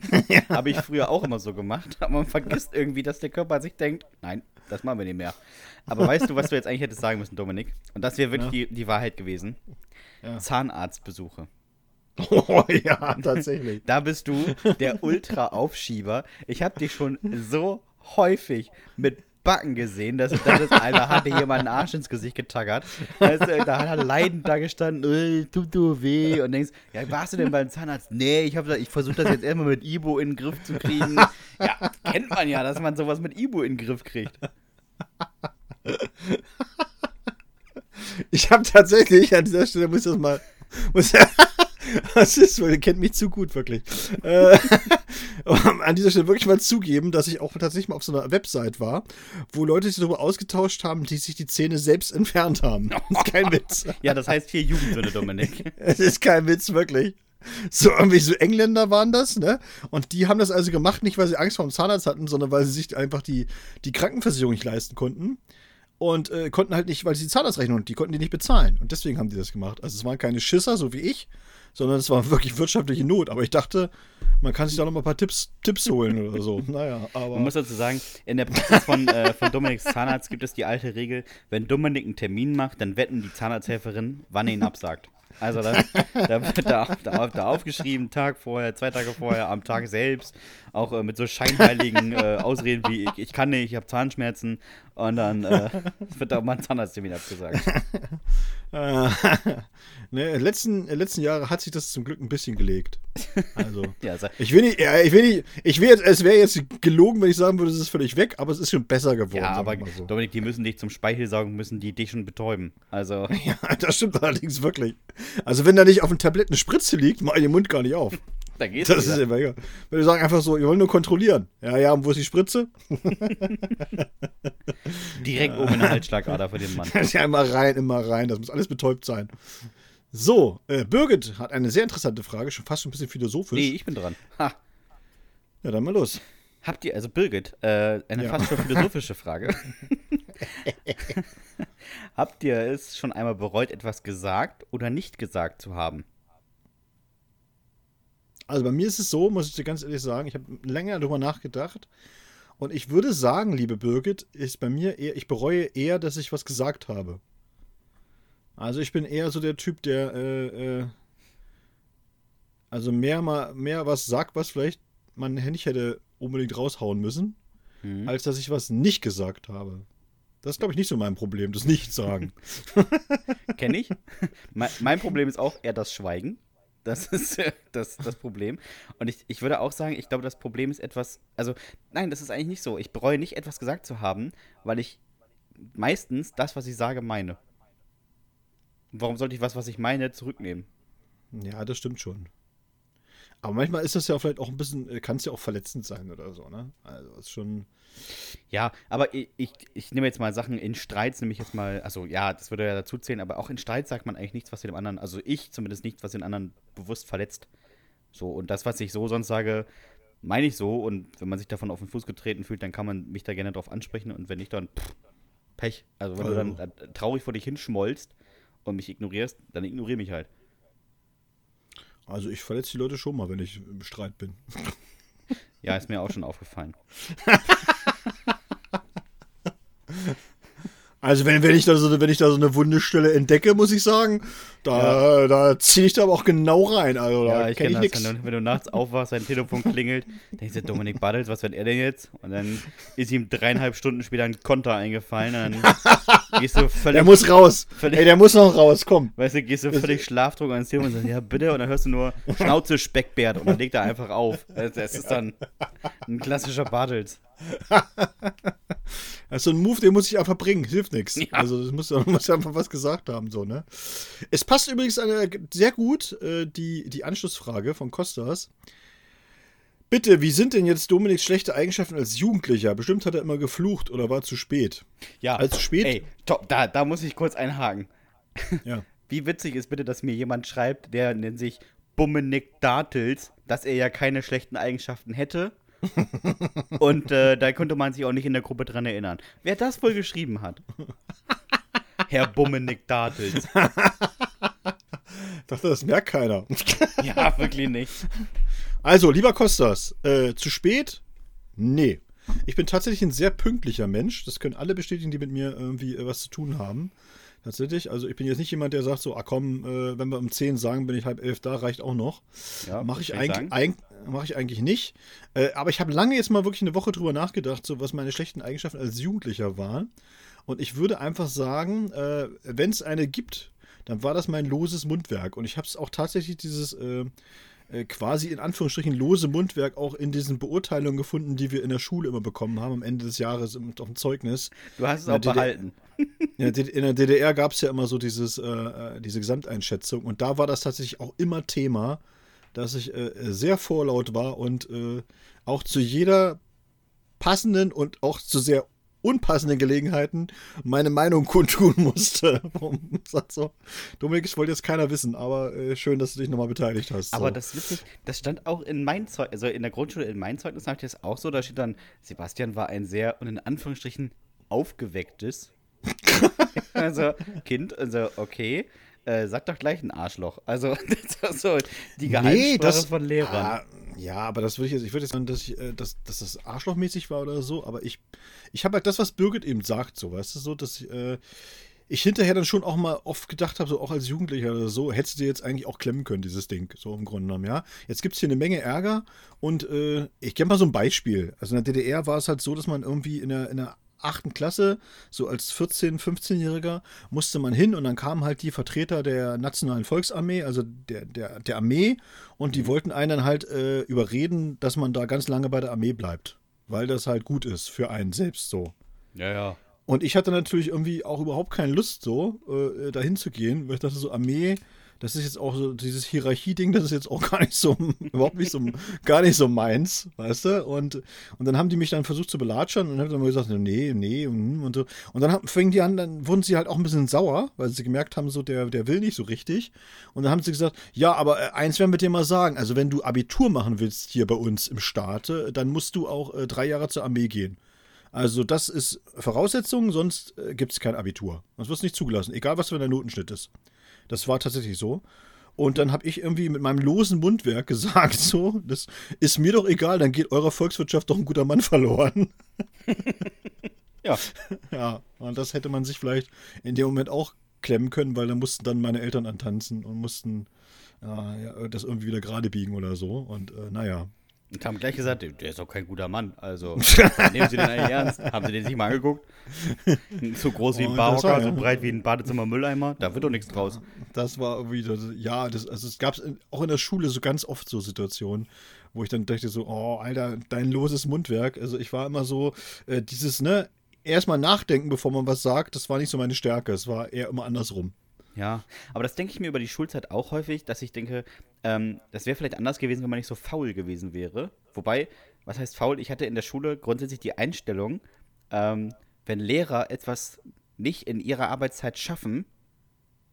Habe ich früher auch immer so gemacht, aber man vergisst irgendwie, dass der Körper sich denkt, nein, das machen wir nicht mehr. Aber weißt du, was du jetzt eigentlich hättest sagen müssen, Dominik? Und das wäre wirklich die, die Wahrheit gewesen.
Ja.
Zahnarztbesuche.
Oh ja, tatsächlich.
Da bist du der Ultra-Aufschieber. Ich habe dich schon so häufig mit Backen gesehen, dass das ist, Alter, hatte jemand einen Arsch ins Gesicht getaggert. Da, da hat er leidend da gestanden, äh, tut du weh und denkst, ja, warst du denn beim Zahnarzt? Nee, ich, ich versuche das jetzt erstmal mit Ibo in den Griff zu kriegen. Ja, kennt man ja, dass man sowas mit Ibo in den Griff kriegt.
Ich habe tatsächlich an dieser Stelle, muss ich das mal, muss, Das ist, ihr kennt mich zu gut, wirklich. äh, an dieser Stelle wirklich mal zugeben, dass ich auch tatsächlich mal auf so einer Website war, wo Leute sich darüber ausgetauscht haben, die sich die Zähne selbst entfernt haben. Das ist kein Witz.
ja, das heißt hier Jugendsünde, Dominik.
Es ist kein Witz, wirklich. So irgendwie so Engländer waren das, ne? Und die haben das also gemacht, nicht weil sie Angst vor dem Zahnarzt hatten, sondern weil sie sich einfach die, die Krankenversicherung nicht leisten konnten. Und äh, konnten halt nicht, weil sie die Zahnarztrechnung, die konnten die nicht bezahlen. Und deswegen haben die das gemacht. Also es waren keine Schisser, so wie ich, sondern es war wirklich wirtschaftliche Not. Aber ich dachte, man kann sich da noch mal ein paar Tipps, Tipps holen oder so. Naja, aber.
Man muss dazu sagen, in der Praxis von, äh, von Dominiks Zahnarzt gibt es die alte Regel, wenn Dominik einen Termin macht, dann wetten die Zahnarzthelferin, wann er ihn absagt. Also da, da wird da, da, da, aufgeschrieben, Tag vorher, zwei Tage vorher, am Tag selbst, auch äh, mit so scheinheiligen äh, Ausreden wie ich, ich kann nicht, ich habe Zahnschmerzen und dann äh, wird da auch mal ein Zahnarzttermin abgesagt.
Äh, ne, letzten, letzten Jahre hat sich das zum Glück ein bisschen gelegt. Also, ja, ich will nicht, ich will nicht, ich will jetzt, es wäre jetzt gelogen, wenn ich sagen würde, es ist völlig weg, aber es ist schon besser geworden. Ja,
aber so. Dominik, die müssen dich zum Speichel saugen, müssen die dich schon betäuben. Also.
Ja, das stimmt allerdings wirklich. Also, wenn da nicht auf dem Tablett eine Spritze liegt, mach ich den Mund gar nicht auf. Da geht's das wieder. ist immer egal. Wenn du sagen einfach so, wir wollen nur kontrollieren. Ja, ja, und wo ist die Spritze?
Direkt oben in der Halsschlagader für den Mann.
ja, immer rein, immer rein. Das muss alles betäubt sein. So, äh, Birgit hat eine sehr interessante Frage, schon fast ein bisschen philosophisch.
Nee, ich bin dran. Ha.
Ja, dann mal los.
Habt ihr, also Birgit, äh, eine ja. fast schon philosophische Frage. Habt ihr es schon einmal bereut, etwas gesagt oder nicht gesagt zu haben?
Also bei mir ist es so, muss ich dir ganz ehrlich sagen, ich habe länger darüber nachgedacht. Und ich würde sagen, liebe Birgit, ist bei mir eher, ich bereue eher, dass ich was gesagt habe. Also ich bin eher so der Typ, der äh, äh, also mehr mal mehr was sagt, was vielleicht man nicht hätte unbedingt raushauen müssen, mhm. als dass ich was nicht gesagt habe. Das ist, glaube ich, nicht so mein Problem, das Nicht-Sagen.
Kenne ich. mein Problem ist auch eher das Schweigen. Das ist das, das Problem. Und ich, ich würde auch sagen, ich glaube, das Problem ist etwas, also nein, das ist eigentlich nicht so. Ich bereue nicht, etwas gesagt zu haben, weil ich meistens das, was ich sage, meine. Warum sollte ich was, was ich meine, zurücknehmen?
Ja, das stimmt schon. Aber manchmal ist das ja vielleicht auch ein bisschen, äh, kann es ja auch verletzend sein oder so, ne? Also ist schon.
Ja, aber ich, ich, ich nehme jetzt mal Sachen in Streits, nehme ich jetzt mal, also ja, das würde ja dazu zählen, aber auch in Streits sagt man eigentlich nichts, was dem anderen, also ich zumindest nichts, was den anderen bewusst verletzt. So, und das, was ich so sonst sage, meine ich so. Und wenn man sich davon auf den Fuß getreten fühlt, dann kann man mich da gerne drauf ansprechen. Und wenn nicht, dann pff, Pech. Also wenn oh. du dann äh, traurig vor dich hinschmollst und mich ignorierst, dann ignoriere mich halt.
Also ich verletze die Leute schon mal, wenn ich im Streit bin.
Ja, ist mir auch schon aufgefallen.
Also wenn, wenn, ich da so, wenn ich da so eine Wundestelle entdecke, muss ich sagen, da, ja. da ziehe ich da aber auch genau rein. Also,
ja,
ich
kenne das. Wenn du, wenn du nachts aufwachst, dein Telefon klingelt, denkst du, Dominik Battels, was wird er denn jetzt? Und dann ist ihm dreieinhalb Stunden später ein Konter eingefallen. Dann gehst du völlig.
Der muss raus. Völlig, Ey, der muss noch raus, komm.
Weißt du, gehst du völlig Schlafdruck ans Telefon und sagst, ja, bitte. Und dann hörst du nur Schnauze Speckbärt und dann legt er einfach auf. Das ist dann ein klassischer Bartels.
Das ist so ein Move, den muss ich einfach bringen, hilft nichts. Ja. Also, das muss, muss einfach was gesagt haben, so, ne? Es passt übrigens eine, sehr gut äh, die, die Anschlussfrage von Kostas. Bitte, wie sind denn jetzt Dominiks schlechte Eigenschaften als Jugendlicher? Bestimmt hat er immer geflucht oder war zu spät.
Ja.
Als spät?
Ey, top, da, da muss ich kurz einhaken. Ja. Wie witzig ist bitte, dass mir jemand schreibt, der nennt sich Bummenik Dartels, dass er ja keine schlechten Eigenschaften hätte und äh, da konnte man sich auch nicht in der Gruppe dran erinnern. Wer das wohl geschrieben hat? Herr Bummenig Dartels.
Ich dachte, das merkt keiner.
ja, wirklich nicht.
Also, lieber Kostas, äh, zu spät? Nee. Ich bin tatsächlich ein sehr pünktlicher Mensch. Das können alle bestätigen, die mit mir irgendwie äh, was zu tun haben. Tatsächlich. Also ich bin jetzt nicht jemand, der sagt so, ah komm, äh, wenn wir um 10 sagen, bin ich halb elf da, reicht auch noch.
Ja,
Mache ich, eigentlich, eig mach ich eigentlich nicht. Äh, aber ich habe lange jetzt mal wirklich eine Woche drüber nachgedacht, so was meine schlechten Eigenschaften als Jugendlicher waren. Und ich würde einfach sagen, äh, wenn es eine gibt, dann war das mein loses Mundwerk. Und ich habe es auch tatsächlich dieses äh, äh, quasi in Anführungsstrichen lose Mundwerk auch in diesen Beurteilungen gefunden, die wir in der Schule immer bekommen haben, am Ende des Jahres auf dem Zeugnis.
Du hast es auch behalten.
In der, DDR gab es ja immer so dieses, äh, äh, diese Gesamteinschätzung und da war das tatsächlich auch immer Thema, dass ich äh, sehr vorlaut war und äh, auch zu jeder passenden und auch zu sehr unpassenden Gelegenheiten meine Meinung kundtun musste. So, Dominik, das wollte jetzt keiner wissen, aber äh, schön, dass du dich nochmal beteiligt hast. So.
Aber das witzig, das stand auch in meinem Zeugnis, also in der Grundschule in meinem Zeugnis habe ich das auch so, da steht dann, Sebastian war ein sehr, und in Anführungsstrichen, aufgewecktes also Kind, also okay, äh, sag doch gleich ein Arschloch. Also das so die Geheimsprache von Lehrern.
Ah, ja, aber das würde ich jetzt, ich würde jetzt sagen, dass, ich, äh, dass, dass das arschlochmäßig war oder so, aber ich, ich habe halt das, was Birgit eben sagt, so, weißt du, so, dass ich, äh, ich hinterher dann schon auch mal oft gedacht habe, so auch als Jugendlicher oder so, hättest du dir jetzt eigentlich auch klemmen können, dieses Ding, so im Grunde genommen, ja. Jetzt gibt es hier eine Menge Ärger und äh, ich gebe mal so ein Beispiel. Also in der DDR war es halt so, dass man irgendwie in der, in der achten Klasse, so als 14-, 15-Jähriger, musste man hin und dann kamen halt die Vertreter der Nationalen Volksarmee, also der, der, der Armee, und die wollten einen dann halt äh, überreden, dass man da ganz lange bei der Armee bleibt, weil das halt gut ist für einen selbst so.
Ja, ja.
Und ich hatte natürlich irgendwie auch überhaupt keine Lust, so äh, dahin zu gehen, weil ich dachte so, Armee, das ist jetzt auch so, dieses Hierarchie-Ding, das ist jetzt auch gar nicht so, überhaupt nicht so, gar nicht so meins, weißt du? Und, und dann haben die mich dann versucht zu belatschern und haben dann gesagt, nee, nee, und so. Und dann haben- fingen die an, dann wurden sie halt auch ein bisschen sauer, weil sie gemerkt haben, so, der, der will nicht so richtig. Und dann haben sie gesagt, ja, aber äh, eins werden wir dir mal sagen, also wenn du Abitur machen willst hier bei uns im Staate, dann musst du auch äh, drei Jahre zur Armee gehen. Also das ist Voraussetzung, sonst äh, gibt es kein Abitur. Sonst wird es nicht zugelassen, egal was für der Notenschnitt ist. Das war tatsächlich so. Und dann habe ich irgendwie mit meinem losen Mundwerk gesagt, so, das ist mir doch egal, dann geht eurer Volkswirtschaft doch ein guter Mann verloren.
Ja.
Ja, und das hätte man sich vielleicht in dem Moment auch klemmen können, weil da mussten dann meine Eltern antanzen und mussten ja, das irgendwie wieder gerade biegen oder so. Und äh, naja.
Und haben gleich gesagt, der ist doch kein guter Mann. Also, nehmen Sie den eigentlich ernst? Haben Sie den sich mal angeguckt? So groß wie
Oh,
ein
das
Barhocker,
war
so
ja-
breit wie ein Badezimmer-Mülleimer. Da wird doch nichts draus.
Das war irgendwie, das, ja, das, also es gab auch in der Schule so ganz oft so Situationen, wo ich dann dachte so, oh, Alter, dein loses Mundwerk. Also ich war immer so, äh, dieses, ne, erstmal nachdenken, bevor man was sagt, das war nicht so meine Stärke. Es war eher immer andersrum.
Ja, aber das denke ich mir über die Schulzeit auch häufig, dass ich denke, ähm, das wäre vielleicht anders gewesen, wenn man nicht so faul gewesen wäre. Wobei, was heißt faul? Ich hatte in der Schule grundsätzlich die Einstellung, ähm, wenn Lehrer etwas nicht in ihrer Arbeitszeit schaffen,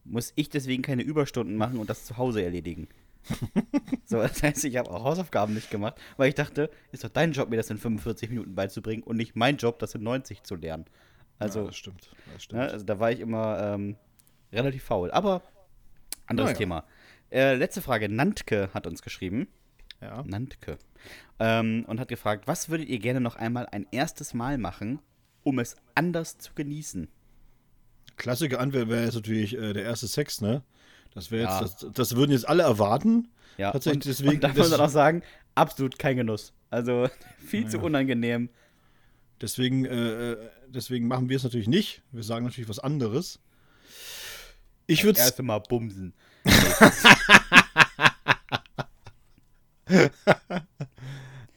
muss ich deswegen keine Überstunden machen und das zu Hause erledigen. so, das heißt, ich habe auch Hausaufgaben nicht gemacht, weil ich dachte, ist doch dein Job, mir das in 45 Minuten beizubringen und nicht mein Job, das in 90 zu lernen. Also,
ja, das stimmt. Das stimmt.
ja, also da war ich immer ähm, relativ faul. Aber anderes
Naja.
Thema. Äh, letzte Frage. Nantke hat uns geschrieben.
ja.
Nantke. Ähm, und hat gefragt, was würdet ihr gerne noch einmal ein erstes Mal machen, um es anders zu genießen?
Klassische Antwort wäre jetzt natürlich äh, der erste Sex, ne? Das wäre jetzt,
Ja.
das, das würden jetzt alle erwarten.
Ja,
Tatsächlich,
und,
deswegen-
und darf man dann auch sagen, absolut kein Genuss. Also viel zu
Ja.
unangenehm.
Deswegen, äh, äh, deswegen machen wir es natürlich nicht. Wir sagen natürlich was anderes. Ich würde
Erste Mal bumsen.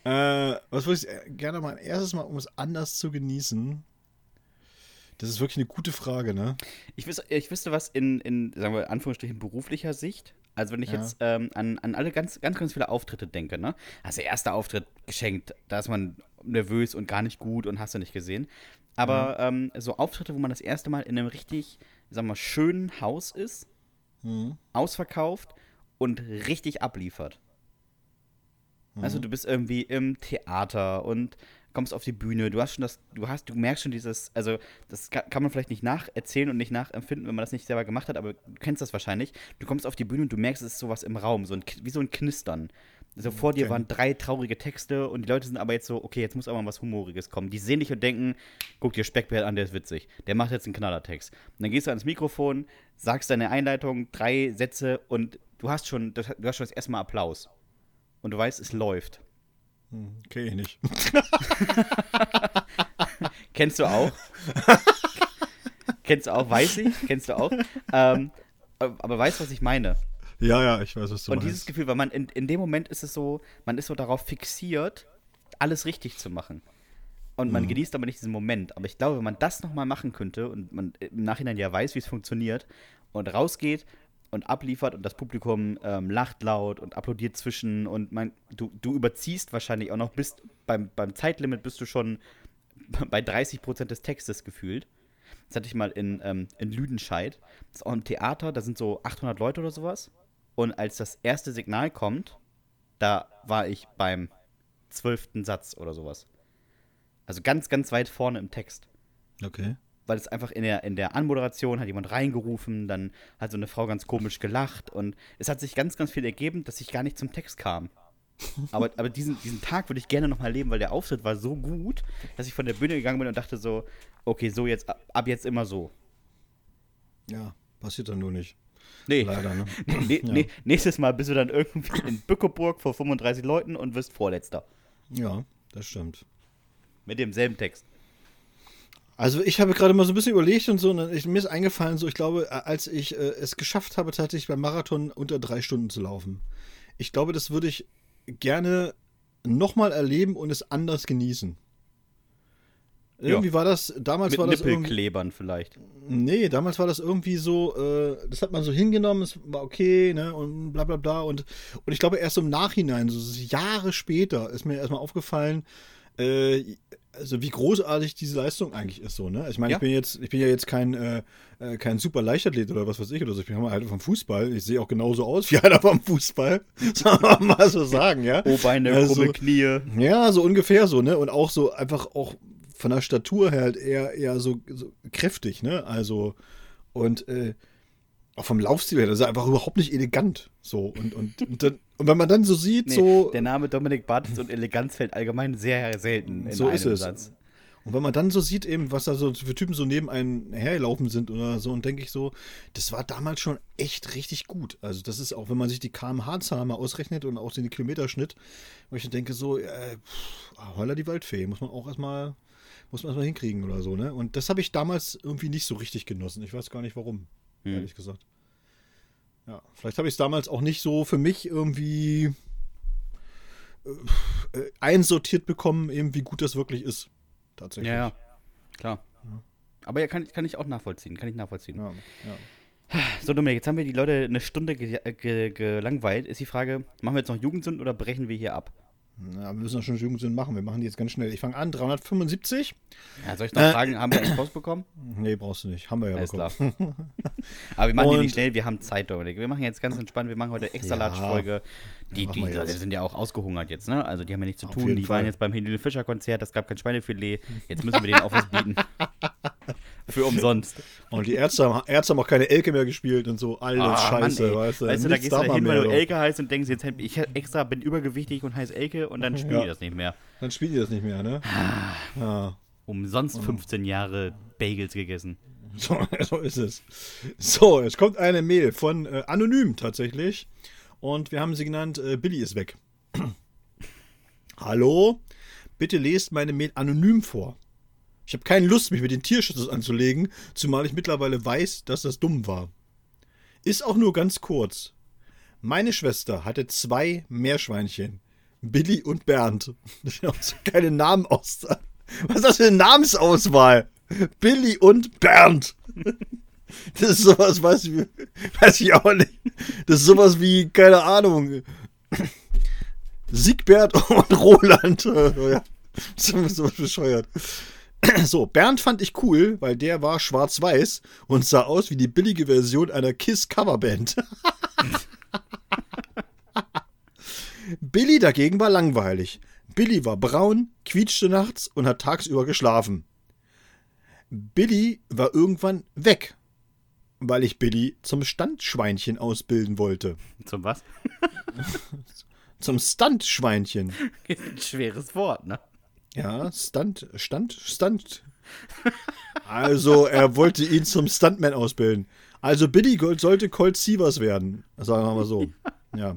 Äh, was würde ich äh, gerne mal ein erstes Mal, um es anders zu genießen? Das ist wirklich eine gute Frage, ne?
Ich, wüs ich wüsste was in, in, sagen wir, Anführungsstrichen beruflicher Sicht. Also wenn ich
Ja.
jetzt ähm, an, an alle ganz, ganz, ganz viele Auftritte denke, ne? Also erster Auftritt geschenkt, da ist man nervös und gar nicht gut und hast du nicht gesehen. Aber ähm, so Auftritte, wo man das erste Mal in einem richtig, sagen wir mal, schönen Haus ist,
Mhm.
ausverkauft und richtig abliefert. Also du bist irgendwie im Theater und kommst auf die Bühne, du hast schon das, du hast, du merkst schon dieses, also das ka- kann man vielleicht nicht nacherzählen und nicht nachempfinden, wenn man das nicht selber gemacht hat, aber du kennst das wahrscheinlich. Du kommst auf die Bühne und du merkst, es ist sowas im Raum, so ein, wie so ein Knistern. So vor dir
Okay.
waren drei traurige Texte und die Leute sind aber jetzt so, okay, jetzt muss aber mal was Humoriges kommen. Die sehen dich und denken, guck dir Speckbär an, der ist witzig. Der macht jetzt einen Knallertext. Und dann gehst du ans Mikrofon, sagst deine Einleitung, drei Sätze und du hast schon, das, du hast schon das erste Mal Applaus. Und du weißt, es läuft.
Okay, ich nicht.
Kennst du auch? Kennst du auch, weiß ich, kennst du auch. Ähm, aber weißt du, was ich meine?
Ja, ja, ich weiß, was du
Und
meinst.
dieses Gefühl, weil man in, in dem Moment ist es so, man ist so darauf fixiert, alles richtig zu machen. Und
Mhm.
man genießt aber nicht diesen Moment. Aber ich glaube, wenn man das nochmal machen könnte und man im Nachhinein ja weiß, wie es funktioniert und rausgeht und abliefert und das Publikum ähm, lacht laut und applaudiert zwischen und man, du, du überziehst wahrscheinlich auch noch, bist beim, beim Zeitlimit bist du schon bei 30% des Textes gefühlt. Das hatte ich mal in, ähm, in Lüdenscheid. Das ist auch ein Theater, da sind so 800 Leute oder sowas. Und als das erste Signal kommt, da war ich beim zwölften Satz oder sowas. Also ganz, ganz weit vorne im Text.
Okay.
Weil es einfach in der, in der Anmoderation hat jemand reingerufen, dann hat so eine Frau ganz komisch gelacht und es hat sich ganz, ganz viel ergeben, dass ich gar nicht zum Text kam. Aber, aber diesen, diesen Tag würde ich gerne nochmal leben, weil der Auftritt war so gut, dass ich von der Bühne gegangen bin und dachte so, okay, so jetzt, ab, ab jetzt immer so.
Ja, passiert dann nur nicht.
Nee,
Leider, ne?
nee, nee, nächstes Mal bist du dann irgendwie in Bückeburg vor 35 Leuten und wirst Vorletzter.
Ja, das stimmt.
Mit demselben Text.
Also ich habe gerade mal so ein bisschen überlegt und so, und dann- ich, mir ist eingefallen, so ich glaube, äh, als ich äh, es geschafft habe, tatsächlich beim Marathon unter drei Stunden zu laufen. Ich glaube, das würde ich gerne nochmal erleben und es anders genießen. Irgendwie war das, damals
Mit
war das irgendwie,
Nippelklebern vielleicht.
Nee, damals war das irgendwie so, äh, das hat man so hingenommen, es war okay, ne, und bla bla bla. Und, und ich glaube, erst im Nachhinein, so Jahre später, ist mir erstmal aufgefallen, äh, also wie großartig diese Leistung eigentlich ist so, ne? Ich meine,
Ja.
ich bin jetzt, ich bin ja jetzt kein, äh, äh, kein super Leichtathlet oder was weiß ich oder so. Ich bin halt vom Fußball. Ich sehe auch genauso aus wie einer vom Fußball. Soll man mal so sagen, ja?
O-Beine,
Also-
krumme Knie.
Ja, so ungefähr so, ne? Und auch so einfach auch von der Statur her halt eher, eher so, so kräftig, ne? Also, und äh, auch vom Laufstil her, das ist einfach überhaupt nicht elegant. So, und, und, und, dann, und wenn man dann so sieht,
Nee,
so.
der Name Dominik Bartels und Eleganz fällt allgemein sehr selten in
So
einem
ist es.
Satz.
Und wenn man dann so sieht, eben, was da so für Typen so neben einem hergelaufen sind oder so, und denke ich so, das war damals schon echt richtig gut. Also, das ist auch, wenn man sich die kmh-Zahl mal ausrechnet und auch den Kilometerschnitt, wo ich dann denke, so, äh, pff, holla die Waldfee, muss man auch erstmal, muss man erstmal hinkriegen oder so, ne? Und das habe ich damals irgendwie nicht so richtig genossen. Ich weiß gar nicht warum,
Hm.
ehrlich gesagt. Ja, vielleicht habe ich es damals auch nicht so für mich irgendwie äh, äh, einsortiert bekommen, eben wie gut das wirklich ist. Tatsächlich.
Ja, ja. Klar. Aber ja, kann, kann ich auch nachvollziehen. Kann ich nachvollziehen.
Ja, ja.
So, Dominik, jetzt haben wir die Leute eine Stunde ge ge gelangweilt. Ist die Frage, machen wir jetzt noch Jugendsünd oder brechen wir hier ab?
Na, wir müssen das schon Jugendsinn machen. Wir machen die jetzt ganz schnell. Ich fange an, 375.
Ja, soll ich noch
Äh,
fragen, haben wir eigentlich Post bekommen?
Nee, brauchst du nicht. Haben wir ja
Alles
bekommen.
klar. Aber wir machen
Und-
nicht schnell, wir haben Zeit, Dominik. Wir machen jetzt ganz entspannt, wir machen heute extra
Ja.
large Folge. Die, die, die sind ja auch ausgehungert jetzt, ne? Also die haben ja nichts zu
Auf
tun. Die waren
Fall.
jetzt beim Helene Fischer Konzert, es gab kein Schweinefilet. Jetzt müssen wir denen auch was bieten. Für umsonst.
Und die Ärzte haben, Ärzte haben auch keine Elke mehr gespielt und so. Alles
Ah,
Scheiße,
Mann,
weißt du.
Weißt du, da gehst du da hin, weil du. Elke heißt und denkst, jetzt ich extra bin übergewichtig und heiße Elke und dann spiele
Ja.
ich das nicht mehr.
Dann spielen die das nicht mehr, ne?
Ah.
Ja.
Umsonst 15 Jahre Bagels gegessen.
So, so ist es. So, jetzt kommt eine Mail von äh, Anonym tatsächlich. Und wir haben sie genannt, äh, Billy ist weg. Hallo? Bitte lest meine Mail anonym vor. Ich habe keine Lust, mich mit den Tierschutzes anzulegen, zumal ich mittlerweile weiß, dass das dumm war. Ist auch nur ganz kurz. Meine Schwester hatte zwei Meerschweinchen. Billy und Bernd. Keine Namen aus. Was ist das für eine Namensauswahl? Billy und Bernd. Das ist sowas, weiß ich, weiß ich auch nicht. Das ist sowas wie, keine Ahnung, Siegbert und Roland. Ja, so sowas bescheuert. So, Bernd fand ich cool, weil der war schwarz-weiß und sah aus wie die billige Version einer Kiss-Coverband. Billy dagegen war langweilig. Billy war braun, quietschte nachts und hat tagsüber geschlafen. Billy war irgendwann weg, weil ich Billy zum Standschweinchen ausbilden wollte.
Zum was?
zum
ein schweres Wort, ne?
Ja, Stunt, Stand, Stunt. Also, er wollte ihn zum Stuntman ausbilden. Also, Billy Gold sollte Colt Sievers werden. Sagen wir mal so. Ja.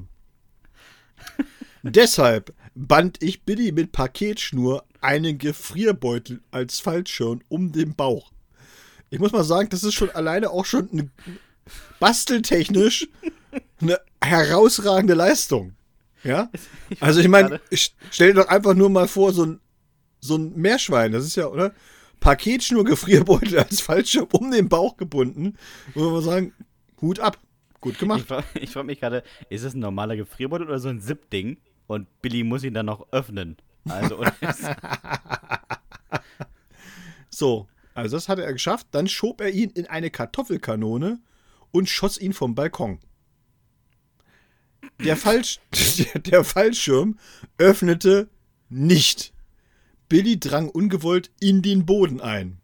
Deshalb band ich Billy mit Paketschnur einen Gefrierbeutel als Fallschirm um den Bauch. Ich muss mal sagen, das ist schon alleine auch schon eine, basteltechnisch eine herausragende Leistung. Ja? Also ich meine, stell dir doch einfach nur mal vor, so ein, so ein Meerschwein, das ist ja, oder? Paketschnur, Gefrierbeutel als Fallschirm um den Bauch gebunden. Muss man sagen, Hut ab. Gut gemacht.
Ich frage frag mich gerade, ist es ein normaler Gefrierbeutel oder so ein Zip-Ding? Und Billy muss ihn dann noch öffnen. Also,
So, also das hatte er geschafft. Dann schob er ihn in eine Kartoffelkanone und schoss ihn vom Balkon. Der, Fallsch der Fallschirm öffnete nicht. Billy drang ungewollt in den Boden ein.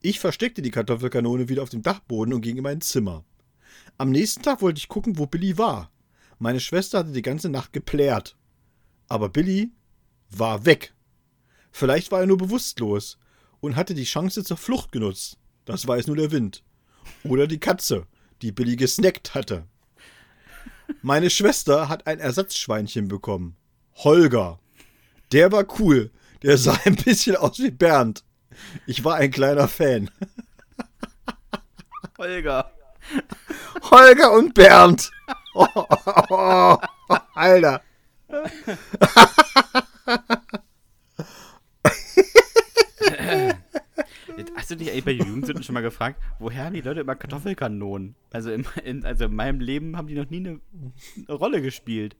Ich versteckte die Kartoffelkanone wieder auf dem Dachboden und ging in mein Zimmer. Am nächsten Tag wollte ich gucken, wo Billy war. Meine Schwester hatte die ganze Nacht geplärt. Aber Billy war weg. Vielleicht war er nur bewusstlos und hatte die Chance zur Flucht genutzt. Das weiß nur der Wind. Oder die Katze, die Billy gesnackt hatte. Meine Schwester hat ein Ersatzschweinchen bekommen. Holger. Der war cool. Der sah ein bisschen aus wie Bernd. Ich war ein kleiner Fan.
Holger.
Holger und Bernd. Oh, oh, oh, Alter.
Hast du dich eigentlich bei den Jugendsünden schon mal gefragt, woher haben die Leute immer Kartoffelkanonen? Also, im, in, also in meinem Leben haben die noch nie eine, eine Rolle gespielt.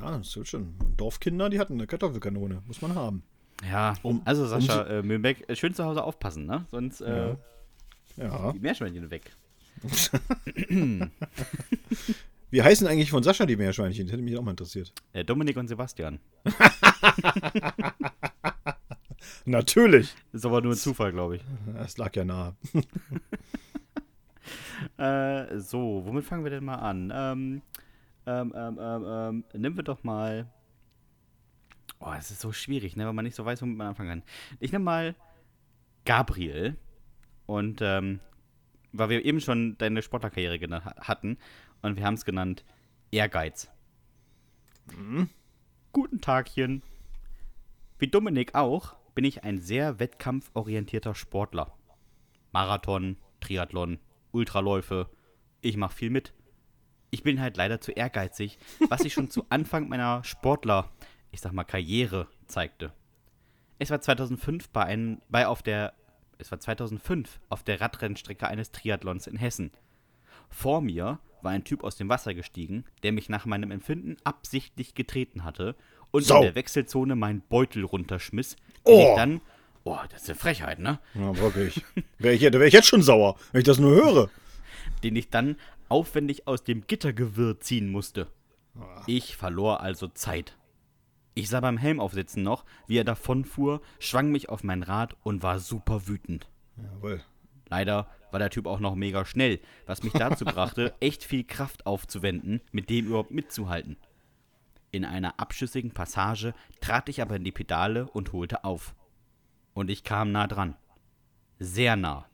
Ja, das ist schon. Dorfkinder, die hatten eine Kartoffelkanone. Muss man haben.
Ja,
Um-
also Sascha, äh, Mühlbeck, äh, schön zu Hause aufpassen, ne? Sonst äh,
Ja. Ja.
die Meerschweinchen weg.
Wie heißen eigentlich von Sascha die Meerschweinchen? Das hätte mich auch mal interessiert.
Äh, Dominik und Sebastian.
Natürlich.
Ist aber nur ein Zufall, glaube ich.
Das lag ja nahe.
Äh, so, womit fangen wir denn mal an? Ähm, ähm, ähm, ähm, ähm, nehmen wir doch mal. Oh, es ist so schwierig, ne, weil man nicht so weiß, womit man anfangen kann. Ich nehme mal Gabriel. Und ähm, weil wir eben schon deine Sportlerkarriere genannt ha- hatten und wir haben es genannt Ehrgeiz. Guten Tagchen. Wie Dominik auch, bin ich ein sehr wettkampforientierter Sportler. Marathon, Triathlon, Ultraläufe. Ich mache viel mit. Ich bin halt leider zu ehrgeizig, was sich schon zu Anfang meiner Sportler, ich sag mal, Karriere zeigte. Es war 2005 bei, ein, bei auf der es war 2005 auf der Radrennstrecke eines Triathlons in Hessen. Vor mir war ein Typ aus dem Wasser gestiegen, der mich nach meinem Empfinden absichtlich getreten hatte und
Sau.
in der Wechselzone meinen Beutel runterschmiss, den
Oh.
ich dann Oh, das ist eine Frechheit, ne?
Ja, wirklich. Wäre ich, da wäre ich jetzt schon sauer, wenn ich das nur höre.
den ich dann aufwendig aus dem Gittergewirr ziehen musste. Ich verlor also Zeit. Ich sah beim Helm aufsitzen noch, wie er davonfuhr, schwang mich auf mein Rad und war super wütend.
Jawohl.
Leider war der Typ auch noch mega schnell, was mich dazu brachte, echt viel Kraft aufzuwenden, mit dem überhaupt mitzuhalten. In einer abschüssigen Passage trat ich aber in die Pedale und holte auf. Und ich kam nah dran. Sehr nah.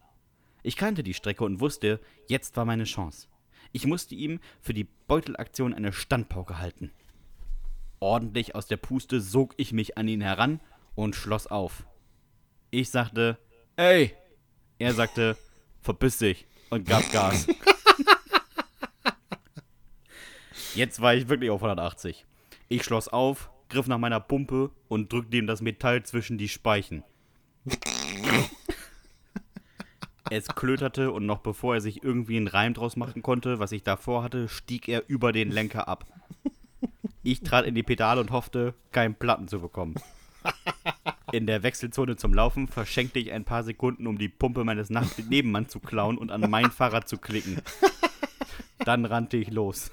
Ich kannte die Strecke und wusste, jetzt war meine Chance. Ich musste ihm für die Beutelaktion eine Standpauke halten. Ordentlich aus der Puste sog ich mich an ihn heran und schloss auf. Ich sagte, ey! Er sagte, verpiss dich und gab Gas. Jetzt war ich wirklich auf 180. Ich schloss auf, griff nach meiner Pumpe und drückte ihm das Metall zwischen die Speichen. Es klöterte und noch bevor er sich irgendwie einen Reim draus machen konnte, was ich davor hatte, stieg er über den Lenker ab. Ich trat in die Pedale und hoffte, keinen Platten zu bekommen. In der Wechselzone zum Laufen verschenkte ich ein paar Sekunden, um die Pumpe meines Nebenmanns zu klauen und an mein Fahrrad zu klicken. Dann rannte ich los.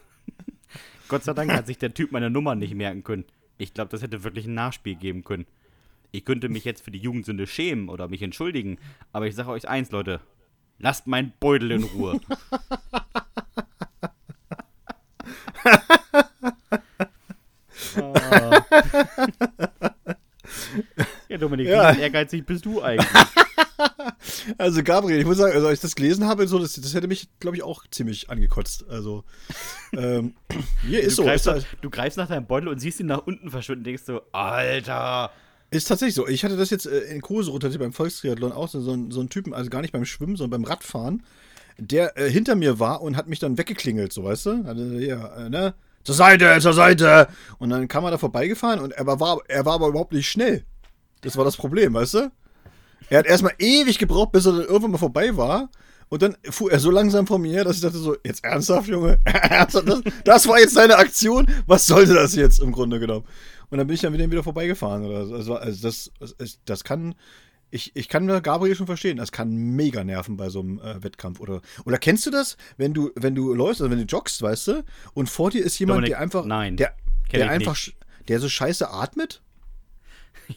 Gott sei Dank hat sich der Typ meine Nummer nicht merken können. Ich glaube, das hätte wirklich ein Nachspiel geben können. Ich könnte mich jetzt für die Jugendsünde schämen oder mich entschuldigen, aber ich sage euch eins, Leute. Lasst meinen Beutel in Ruhe. ah. ja, Dominik,
ja.
wie ehrgeizig bist du eigentlich?
Also Gabriel, ich muss sagen, also als ich das gelesen habe, so, das, das hätte mich, glaube ich, auch ziemlich angekotzt. Also ähm, hier ist
du
so.
Greifst
ist
nach, halt du greifst nach deinem Beutel und siehst ihn nach unten verschwinden, und denkst so: Alter,
ist tatsächlich so. Ich hatte das jetzt äh, in Kurse tatsächlich beim Volkstriathlon auch, so, so, einen- so einen Typen, also gar nicht beim Schwimmen, sondern beim Radfahren, der äh, hinter mir war und hat mich dann weggeklingelt, so weißt du? Also, ja, äh, ne? Zur Seite, zur Seite! Und dann kam er da vorbeigefahren und er war, er war aber überhaupt nicht schnell. Das war das Problem, weißt du? Er hat erstmal ewig gebraucht, bis er dann irgendwann mal vorbei war. Und dann fuhr er so langsam vor mir her, dass ich dachte so, jetzt ernsthaft, Junge? Ernsthaft? Das, das war jetzt deine Aktion? Was sollte das jetzt im Grunde genommen? Und dann bin ich dann wieder, wieder vorbeigefahren. Oder so. also, also das, das, das kann, ich, ich kann Gabriel schon verstehen, das kann mega nerven bei so einem äh, Wettkampf. Oder, oder kennst du das, wenn du, wenn du läufst, also wenn du joggst, weißt du, und vor dir ist jemand,
Dominik,
der einfach,
nein,
der, der einfach,
nicht.
der so scheiße atmet?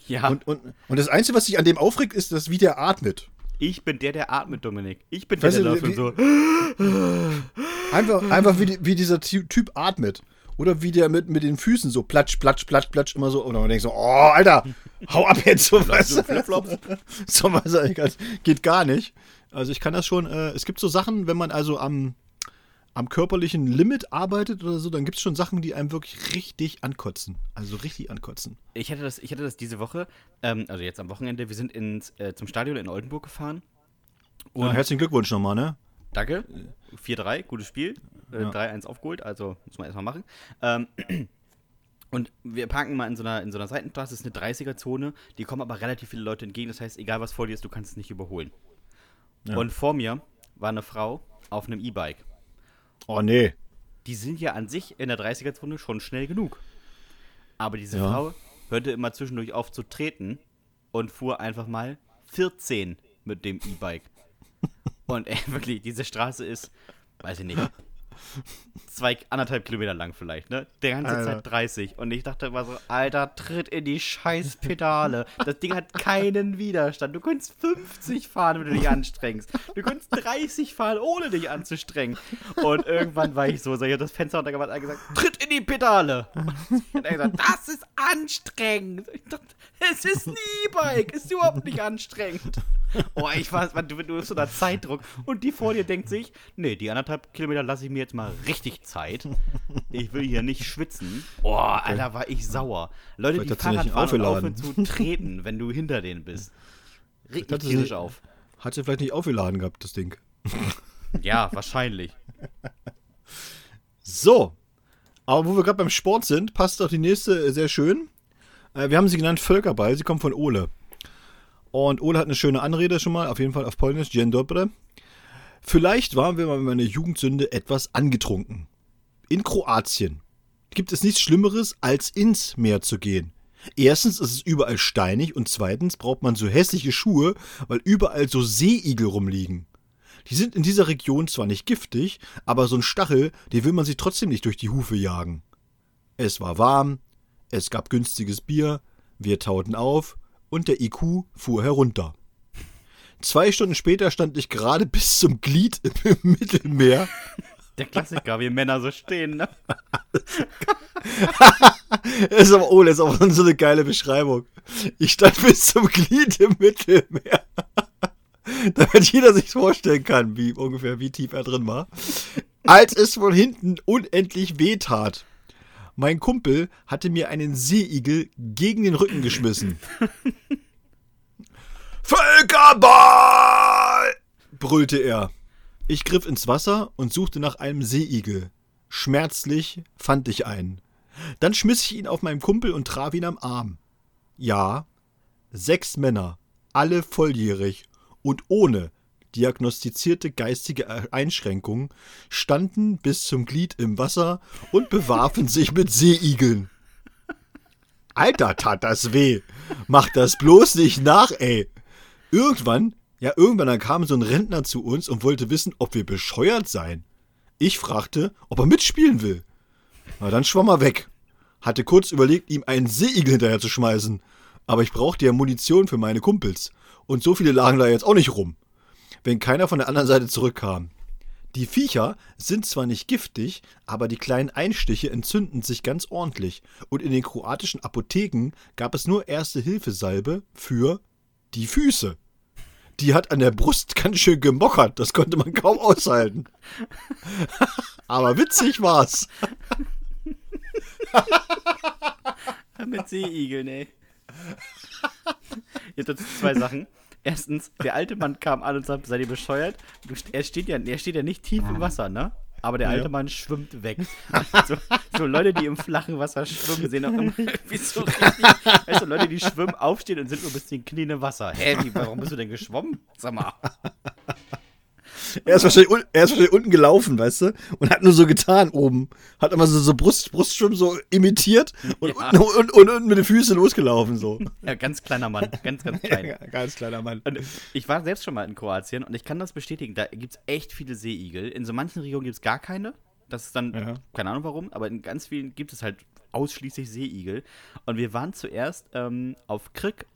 Ja,
Und, und, und das Einzige, was sich an dem aufregt, ist, dass wie der atmet.
ich bin der, der atmet, Dominik. Ich bin der,
Weißt
der
du,
läuft und so.
Einfach, einfach wie, die, wie dieser Ty- Typ atmet. Oder wie der mit, mit den Füßen so platsch, platsch, platsch, platsch immer so. Und man denkt so, oh, Alter, hau ab jetzt. So, du,
Flipflops?
so was geht gar nicht. Also ich kann das schon, äh, es gibt so Sachen, wenn man also am, am körperlichen Limit arbeitet oder so, dann gibt es schon Sachen, die einem wirklich richtig ankotzen. Also richtig ankotzen.
Ich hatte das, ich hatte das diese Woche, ähm, also jetzt am Wochenende, wir sind ins, äh, zum Stadion in Oldenburg gefahren.
Und herzlichen Glückwunsch nochmal, ne?
Danke. 4-3, gutes Spiel. Äh,
Ja.
3-1 aufgeholt, also muss man erstmal machen. Ähm, und wir parken mal in so einer, in so einer Seitenstraße, das ist eine 30er-Zone, die kommen aber relativ viele Leute entgegen, das heißt, egal was vor dir ist, du kannst es nicht überholen.
Ja.
Und vor mir war eine Frau auf einem E-Bike.
Oh nee.
Die sind ja an sich in der 30er-Zone schon schnell genug. Aber diese
Ja.
Frau hörte immer zwischendurch auf zu treten und fuhr einfach mal 14 mit dem E-Bike. Und ey, wirklich, diese Straße ist, weiß ich nicht, zwei, anderthalb Kilometer lang vielleicht, ne? Der ganze
Alter.
Zeit 30. Und ich dachte immer so, Alter, tritt in die scheiß Pedale. Das Ding hat keinen Widerstand. Du könntest 50 fahren, wenn du dich anstrengst. Du könntest 30 fahren, ohne dich anzustrengen. Und irgendwann war ich so, so ich hab das Fenster runtergemacht und gesagt, tritt in die Pedale. Und er gesagt, das ist anstrengend. Ich dachte, es ist ein E-Bike, ist überhaupt nicht anstrengend. Oh, ich war, du, du bist unter Zeitdruck. Und die vor dir denkt sich, nee, die anderthalb Kilometer lasse ich mir jetzt mal richtig Zeit. Ich will hier nicht schwitzen. Oh, Alter, war ich sauer. Leute,
Vielleicht
die Fahrrad fahren aufhören zu treten, wenn du hinter denen bist. Regt mich tierisch
nicht-
auf.
Hat sie vielleicht nicht aufgeladen gehabt, das Ding.
Ja, wahrscheinlich.
So. Aber wo wir gerade beim Sport sind, passt auch die nächste äh, sehr schön. Äh, wir haben sie genannt Völkerball. Sie kommt von Ole. Und Ole hat eine schöne Anrede schon mal, auf jeden Fall auf Polnisch, Dzień dobry. Vielleicht waren wir mal in meiner Jugendsünde etwas angetrunken. In Kroatien gibt es nichts Schlimmeres, als ins Meer zu gehen. Erstens ist es überall steinig und zweitens braucht man so hässliche Schuhe, weil überall so Seeigel rumliegen. Die sind in dieser Region zwar nicht giftig, aber so ein Stachel, den will man sich trotzdem nicht durch die Hufe jagen. Es war warm, es gab günstiges Bier, wir tauten auf und der IQ fuhr herunter. Zwei Stunden später stand ich gerade bis zum Glied im Mittelmeer.
Der Klassiker, wie Männer so stehen, ne?
Das ist aber, oh, das ist auch so eine geile Beschreibung. Ich stand bis zum Glied im Mittelmeer. Damit jeder sich vorstellen kann, wie ungefähr wie tief er drin war. Als es von hinten unendlich wehtat. Mein Kumpel hatte mir einen Seeigel gegen den Rücken geschmissen. Völkerball! brüllte er. Ich griff ins Wasser und suchte nach einem Seeigel. Schmerzlich fand ich einen. Dann schmiss ich ihn auf meinen Kumpel und traf ihn am Arm. Ja, sechs Männer, alle volljährig und ohne diagnostizierte geistige Einschränkungen, standen bis zum Glied im Wasser und bewarfen sich mit Seeigeln. Alter, tat das weh. Mach das bloß nicht nach, ey. Irgendwann, ja, irgendwann dann kam so ein Rentner zu uns und wollte wissen, ob wir bescheuert seien. Ich fragte, ob er mitspielen will. Na, dann schwamm er weg. Hatte kurz überlegt, ihm einen Seeigel hinterher zu schmeißen. Aber ich brauchte ja Munition für meine Kumpels. Und so viele lagen da jetzt auch nicht rum. Wenn keiner von der anderen Seite zurückkam. Die Viecher sind zwar nicht giftig, aber die kleinen Einstiche entzünden sich ganz ordentlich. Und in den kroatischen Apotheken gab es nur Erste-Hilfe-Salbe für die Füße. Die hat an der Brust ganz schön gemockert, das konnte man kaum aushalten. aber witzig war's.
Mit Seeigeln, ey. Jetzt dazu zwei Sachen. Erstens, der alte Mann kam an und sagte, seid ihr bescheuert? Du, er, steht ja, er steht ja nicht tief im Wasser, ne? Aber der alte
Ja.
Mann schwimmt weg. So, so Leute, die im flachen Wasser schwimmen, sehen auch immer irgendwie so richtig. Weißt du, Leute, die schwimmen, aufstehen und sind nur bis den Knien im Wasser. Hä, wie, warum bist du denn geschwommen? Sag mal.
Er ist, wahrscheinlich, er ist wahrscheinlich unten gelaufen, weißt du? Und hat nur so getan oben. Hat immer so, so Brust, Brustschwimmen so imitiert und,
Ja.
unten, und, und mit den Füßen losgelaufen. So.
Ja, ganz kleiner Mann. Ganz, ganz klein.
Ganz kleiner Mann.
Und ich war selbst schon mal in Kroatien und ich kann das bestätigen, da gibt es echt viele Seeigel. In so manchen Regionen gibt es gar keine. Das ist dann,
Ja.
keine Ahnung warum, aber in ganz vielen gibt es halt ausschließlich Seeigel. Und wir waren zuerst ähm, auf Krk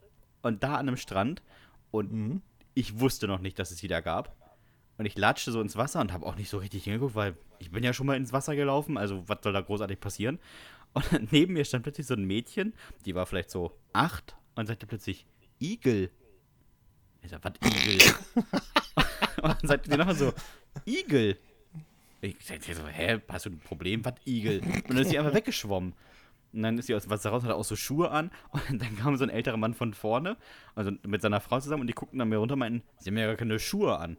und da an einem Strand und ich wusste noch nicht, dass es die da gab. Und ich latschte so ins Wasser und habe auch nicht so richtig hingeguckt, weil ich bin ja schon mal ins Wasser gelaufen, also was soll da großartig passieren? Und neben mir stand plötzlich so ein Mädchen, die war vielleicht so acht und sagte plötzlich, Igel. Ich sag, was Igel? und dann sagte sie nochmal so, Igel. Ich sagte so, hä, hast du ein Problem? Was Igel? Und dann ist sie einfach weggeschwommen. Und dann ist sie aus dem Wasser raus, hatte auch so Schuhe an. Und dann kam so ein älterer Mann von vorne, also mit seiner Frau zusammen, und die guckten dann mir runter und meinten, sie haben ja gar keine Schuhe an.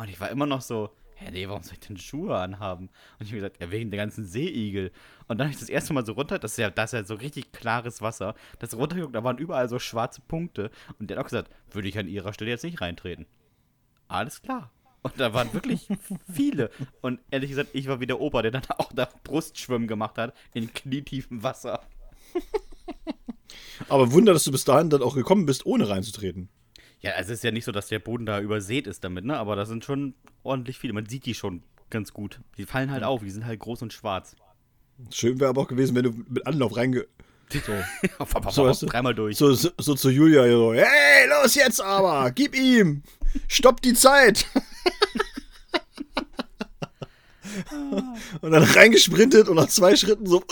Und ich war immer noch so, hä, nee, warum soll ich denn Schuhe anhaben? Und ich habe gesagt, ja, wegen der ganzen Seeigel. Und dann habe ich das erste Mal so runter, das ist ja, das ist ja so richtig klares Wasser, das runtergeguckt, da waren überall so schwarze Punkte. Und der hat auch gesagt, würde ich an ihrer Stelle jetzt nicht reintreten. Alles klar. Und da waren wirklich viele. Und ehrlich gesagt, ich war wie der Opa, der dann auch da Brustschwimmen gemacht hat in knietiefem Wasser.
Aber Wunder, dass du bis dahin dann auch gekommen bist, ohne reinzutreten.
Ja, also es ist ja nicht so, dass der Boden da übersät ist damit, ne? Aber da sind schon ordentlich viele. Man sieht die schon ganz gut. Die fallen halt auf, die sind halt groß und schwarz.
Schön wäre aber auch gewesen, wenn du mit Anlauf reinge. So, So, weißt du?
Dreimal durch.
so, so, so zu Julia so: Hey, los jetzt aber! Gib ihm! Stopp die Zeit! und dann reingesprintet und nach zwei Schritten so: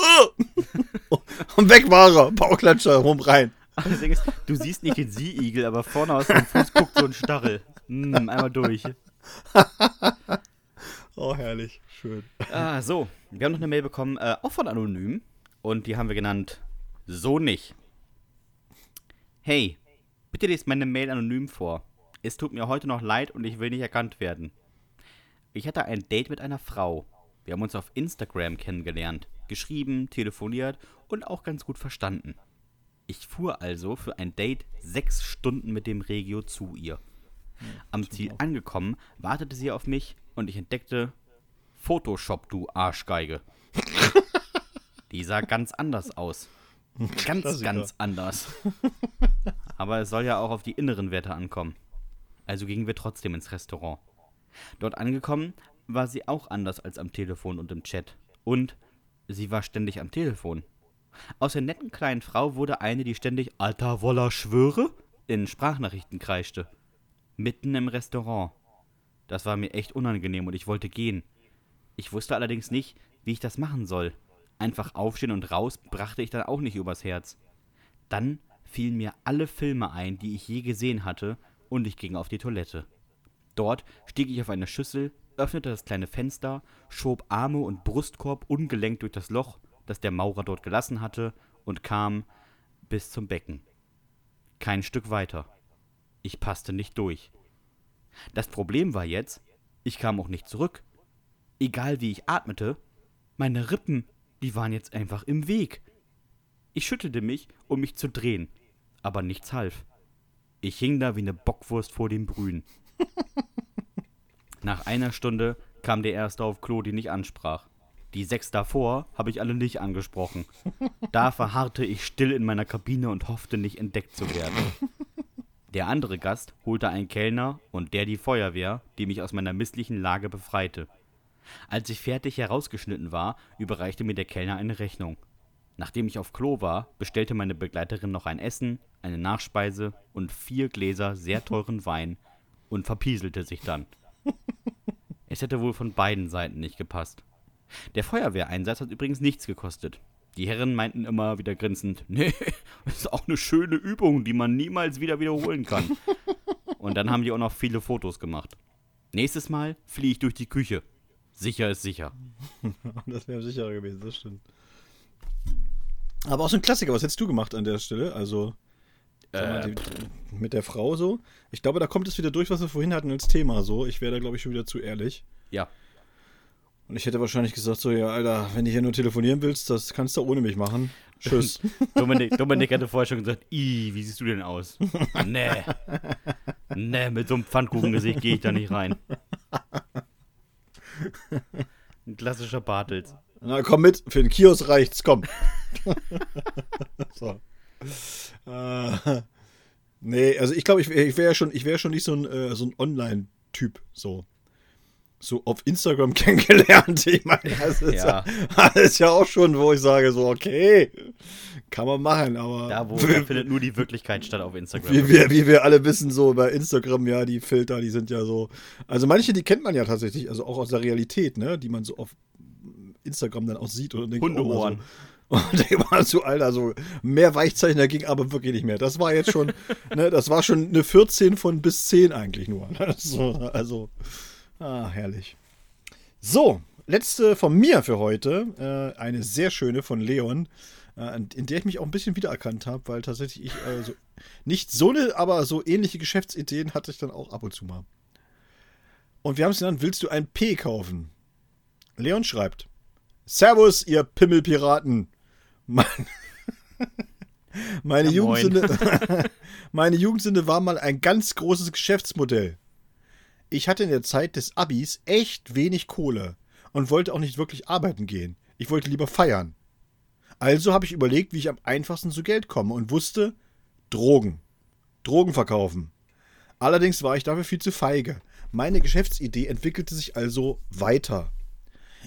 "Uh!" Und weg war er. Bauchklatscher rum rein.
Das Ding ist, du siehst nicht den Seeigel, aber vorne aus dem Fuß guckt so ein Stachel. Mm, einmal durch.
Oh, herrlich. Schön.
Ah, so, wir haben noch eine Mail bekommen, äh, auch von Anonym. Und die haben wir genannt So nicht. Hey, bitte lest meine Mail anonym vor. Es tut mir heute noch leid und ich will nicht erkannt werden. Ich hatte ein Date mit einer Frau. Wir haben uns auf Instagram kennengelernt, geschrieben, telefoniert und auch ganz gut verstanden. Ich fuhr also für ein Date sechs Stunden mit dem Regio zu ihr. Am Ziel angekommen, wartete sie auf mich und ich entdeckte Photoshop, du Arschgeige. Die sah ganz anders aus. Ganz,
Klassiker.
ganz anders. Aber es soll ja auch auf die inneren Werte ankommen. Also gingen wir trotzdem ins Restaurant. Dort angekommen, war sie auch anders als am Telefon und im Chat. Und sie war ständig am Telefon. Aus der netten kleinen Frau wurde eine, die ständig Alter Woller schwöre in Sprachnachrichten kreischte. Mitten im Restaurant. Das war mir echt unangenehm und ich wollte gehen. Ich wusste allerdings nicht, wie ich das machen soll. Einfach aufstehen und raus brachte ich dann auch nicht übers Herz. Dann fielen mir alle Filme ein, die ich je gesehen hatte, und ich ging auf die Toilette. Dort stieg ich auf eine Schüssel, öffnete das kleine Fenster, schob Arme und Brustkorb ungelenkt durch das Loch, das der Maurer dort gelassen hatte, und kam bis zum Becken. Kein Stück weiter. Ich passte nicht durch. Das Problem war jetzt, ich kam auch nicht zurück. Egal wie ich atmete, meine Rippen, die waren jetzt einfach im Weg. Ich schüttelte mich, um mich zu drehen, aber nichts half. Ich hing da wie eine Bockwurst vor dem Brühen. Nach einer Stunde kam der erste auf Klo, den ich ansprach. Die sechs davor habe ich alle nicht angesprochen. Da verharrte ich still in meiner Kabine und hoffte nicht entdeckt zu werden. Der andere Gast holte einen Kellner und der die Feuerwehr, die mich aus meiner misslichen Lage befreite. Als ich fertig herausgeschnitten war, überreichte mir der Kellner eine Rechnung. Nachdem ich auf Klo war, bestellte meine Begleiterin noch ein Essen, eine Nachspeise und vier Gläser sehr teuren Wein und verpieselte sich dann. Es hätte wohl von beiden Seiten nicht gepasst. Der Feuerwehreinsatz hat übrigens nichts gekostet. Die Herren meinten immer wieder grinsend, nee, das ist auch eine schöne Übung, die man niemals wieder wiederholen kann. Und dann haben die auch noch viele Fotos gemacht. Nächstes Mal fliege ich durch die Küche. Sicher ist sicher.
das wäre sicherer gewesen, das stimmt. Aber auch so ein Klassiker, was hättest du gemacht an der Stelle? Also äh, die, mit der Frau so. Ich glaube, da kommt es wieder durch, was wir vorhin hatten als Thema so. Ich wäre da, glaube ich, schon wieder zu ehrlich.
Ja.
Und ich hätte wahrscheinlich gesagt, so, ja, Alter, wenn du hier nur telefonieren willst, das kannst du ohne mich machen. Tschüss.
Dominik, Dominik hatte vorher schon gesagt, Ih, wie siehst du denn aus? nee. Nee, mit so einem Pfannkuchengesicht gehe ich da nicht rein. Ein klassischer Bartels.
Na, komm mit, für den Kiosk reicht's, komm. so. Äh, nee, also ich glaube, ich, ich wäre ja schon, ich wäre schon nicht so ein, äh, so ein Online-Typ, so. So auf Instagram kennengelernt. Ich meine, das ist ja. ja. das ist ja auch schon, wo ich sage, so, okay, kann man machen, aber.
Da, wo da findet nur die Wirklichkeit statt auf Instagram.
Wie wir, wie wir alle wissen, so bei Instagram, ja, die Filter, die sind ja so. Also manche, die kennt man ja tatsächlich, also auch aus der Realität, ne, die man so auf Instagram dann auch sieht und denkt,
Hundeohren. Oh,
und der war so, Alter, so mehr Weichzeichner ging aber wirklich nicht mehr. Das war jetzt schon, ne, das war schon eine 14 von bis 10 eigentlich nur. So, also, ah, herrlich. So, letzte von mir für heute. Äh, eine sehr schöne von Leon, äh, in der ich mich auch ein bisschen wiedererkannt habe, weil tatsächlich ich äh, so, nicht so eine, aber so ähnliche Geschäftsideen hatte ich dann auch ab und zu mal. Und wir haben es genannt, willst du ein P kaufen? Leon schreibt, Servus, ihr Pimmelpiraten. Mein, meine, ja, Jugendsünde, meine Jugendsünde war mal ein ganz großes Geschäftsmodell. Ich hatte in der Zeit des Abis echt wenig Kohle und wollte auch nicht wirklich arbeiten gehen. Ich wollte lieber feiern. Also habe ich überlegt, wie ich am einfachsten zu Geld komme und wusste, Drogen. Drogen verkaufen. Allerdings war ich dafür viel zu feige. Meine Geschäftsidee entwickelte sich also weiter.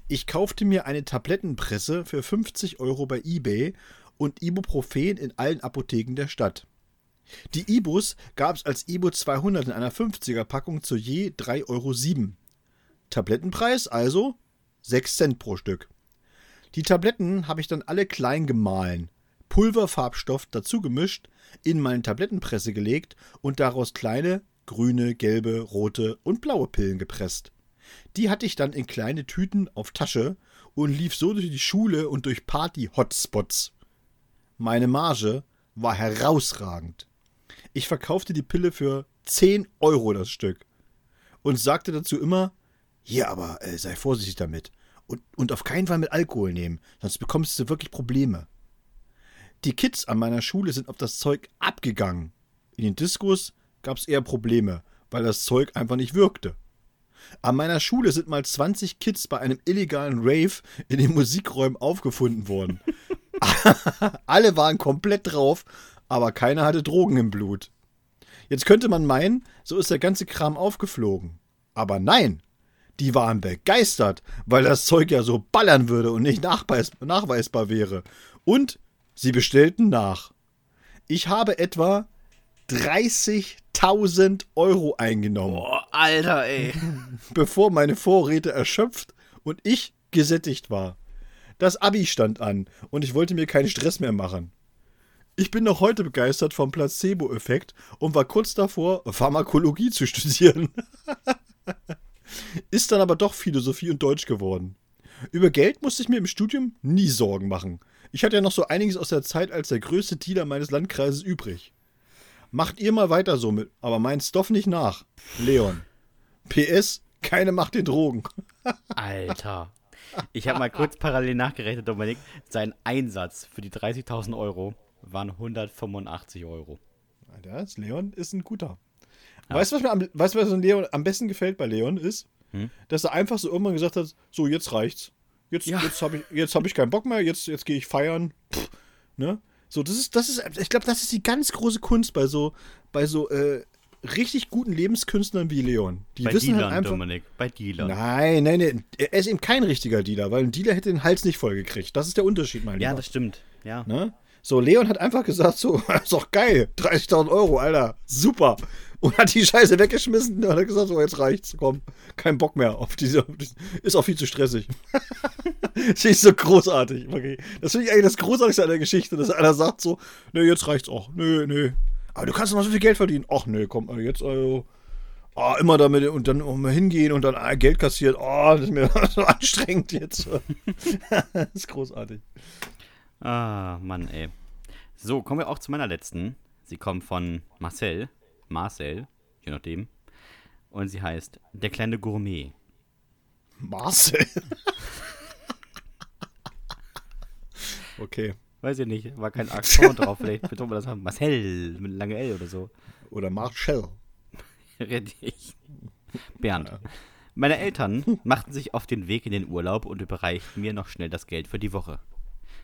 Ich kaufte mir eine Tablettenpresse für 50 Euro bei eBay und Ibuprofen in allen Apotheken der Stadt. Die Ibus gab es als Ibu 200 in einer 50er Packung zu je 3,07 Euro. Tablettenpreis also 6 Cent pro Stück. Die Tabletten habe ich dann alle klein gemahlen, Pulverfarbstoff dazu gemischt, in meine Tablettenpresse gelegt und daraus kleine grüne, gelbe, rote und blaue Pillen gepresst. Die hatte ich dann in kleine Tüten auf Tasche und lief so durch die Schule und durch Party-Hotspots. Meine Marge war herausragend. Ich verkaufte die Pille für 10 Euro das Stück und sagte dazu immer, ja, aber äh, sei vorsichtig damit und, und auf keinen Fall mit Alkohol nehmen, sonst bekommst du wirklich Probleme. Die Kids an meiner Schule sind auf das Zeug abgegangen. In den Diskos gab es eher Probleme, weil das Zeug einfach nicht wirkte. An meiner Schule sind mal 20 Kids bei einem illegalen Rave in den Musikräumen aufgefunden worden. Alle waren komplett drauf, aber keiner hatte Drogen im Blut. Jetzt könnte man meinen, so ist der ganze Kram aufgeflogen. Aber nein, die waren begeistert, weil das Zeug ja so ballern würde und nicht nachweis nachweisbar wäre. Und sie bestellten nach. Ich habe etwa 30.000 Euro eingenommen.
Boah, Alter, ey.
Bevor meine Vorräte erschöpft und ich gesättigt war. Das Abi stand an und ich wollte mir keinen Stress mehr machen. Ich bin noch heute begeistert vom Placebo-Effekt und war kurz davor, Pharmakologie zu studieren. Ist dann aber doch Philosophie und Deutsch geworden. Über Geld musste ich mir im Studium nie Sorgen machen. Ich hatte ja noch so einiges aus der Zeit als der größte Dealer meines Landkreises übrig. Macht ihr mal weiter so mit, aber mein Stoff nicht nach. Leon. PS, keine Macht den Drogen.
Alter. Ich habe mal kurz parallel nachgerechnet, Dominik. Sein Einsatz für die 30.000 Euro waren 185 Euro.
Alter, das Leon ist ein guter. Ja. Weißt du, was mir am, weißt, was Leon am besten gefällt bei Leon ist? Hm? Dass er einfach so irgendwann gesagt hat: So, jetzt reicht's. Jetzt, ja. jetzt habe ich, hab ich keinen Bock mehr, jetzt, jetzt gehe ich feiern. Pff, ne? So, das ist, das ist, ich glaube, das ist die ganz große Kunst bei so, bei so äh, richtig guten Lebenskünstlern wie Leon. Die
bei
wissen
Dealern,
halt einfach,
Dominik, bei Dealern.
Nein, nein, nein. Er ist eben kein richtiger Dealer, weil ein Dealer hätte den Hals nicht voll gekriegt. Das ist der Unterschied, mein Lieber.
Ja, das stimmt. Ja.
Ne? So, Leon hat einfach gesagt, so, ist doch geil, 30.000 Euro, Alter, super. Und hat die Scheiße weggeschmissen und hat gesagt, so, jetzt reicht's, komm, kein Bock mehr auf diese, ist auch viel zu stressig. das ist so großartig. Okay. Das finde ich eigentlich das Großartigste an der Geschichte, dass einer sagt so, nö, jetzt reicht's auch, nö, nö. Aber du kannst noch so viel Geld verdienen. Ach nö, komm, jetzt, also, oh, immer damit und dann auch mal hingehen und dann ah, Geld kassiert. Oh, das ist mir so anstrengend jetzt. das ist großartig.
Ah, Mann, ey. So, kommen wir auch zu meiner letzten. Sie kommt von Marcel. Marcel, je nachdem. Und sie heißt Der kleine Gourmet.
Marcel. okay.
Weiß ich nicht, war kein Akzent drauf. Vielleicht betont man das haben. Marcel mit lange L oder so.
Oder Marcel.
Richtig. Bernd. Meine Eltern machten sich auf den Weg in den Urlaub und überreichten mir noch schnell das Geld für die Woche.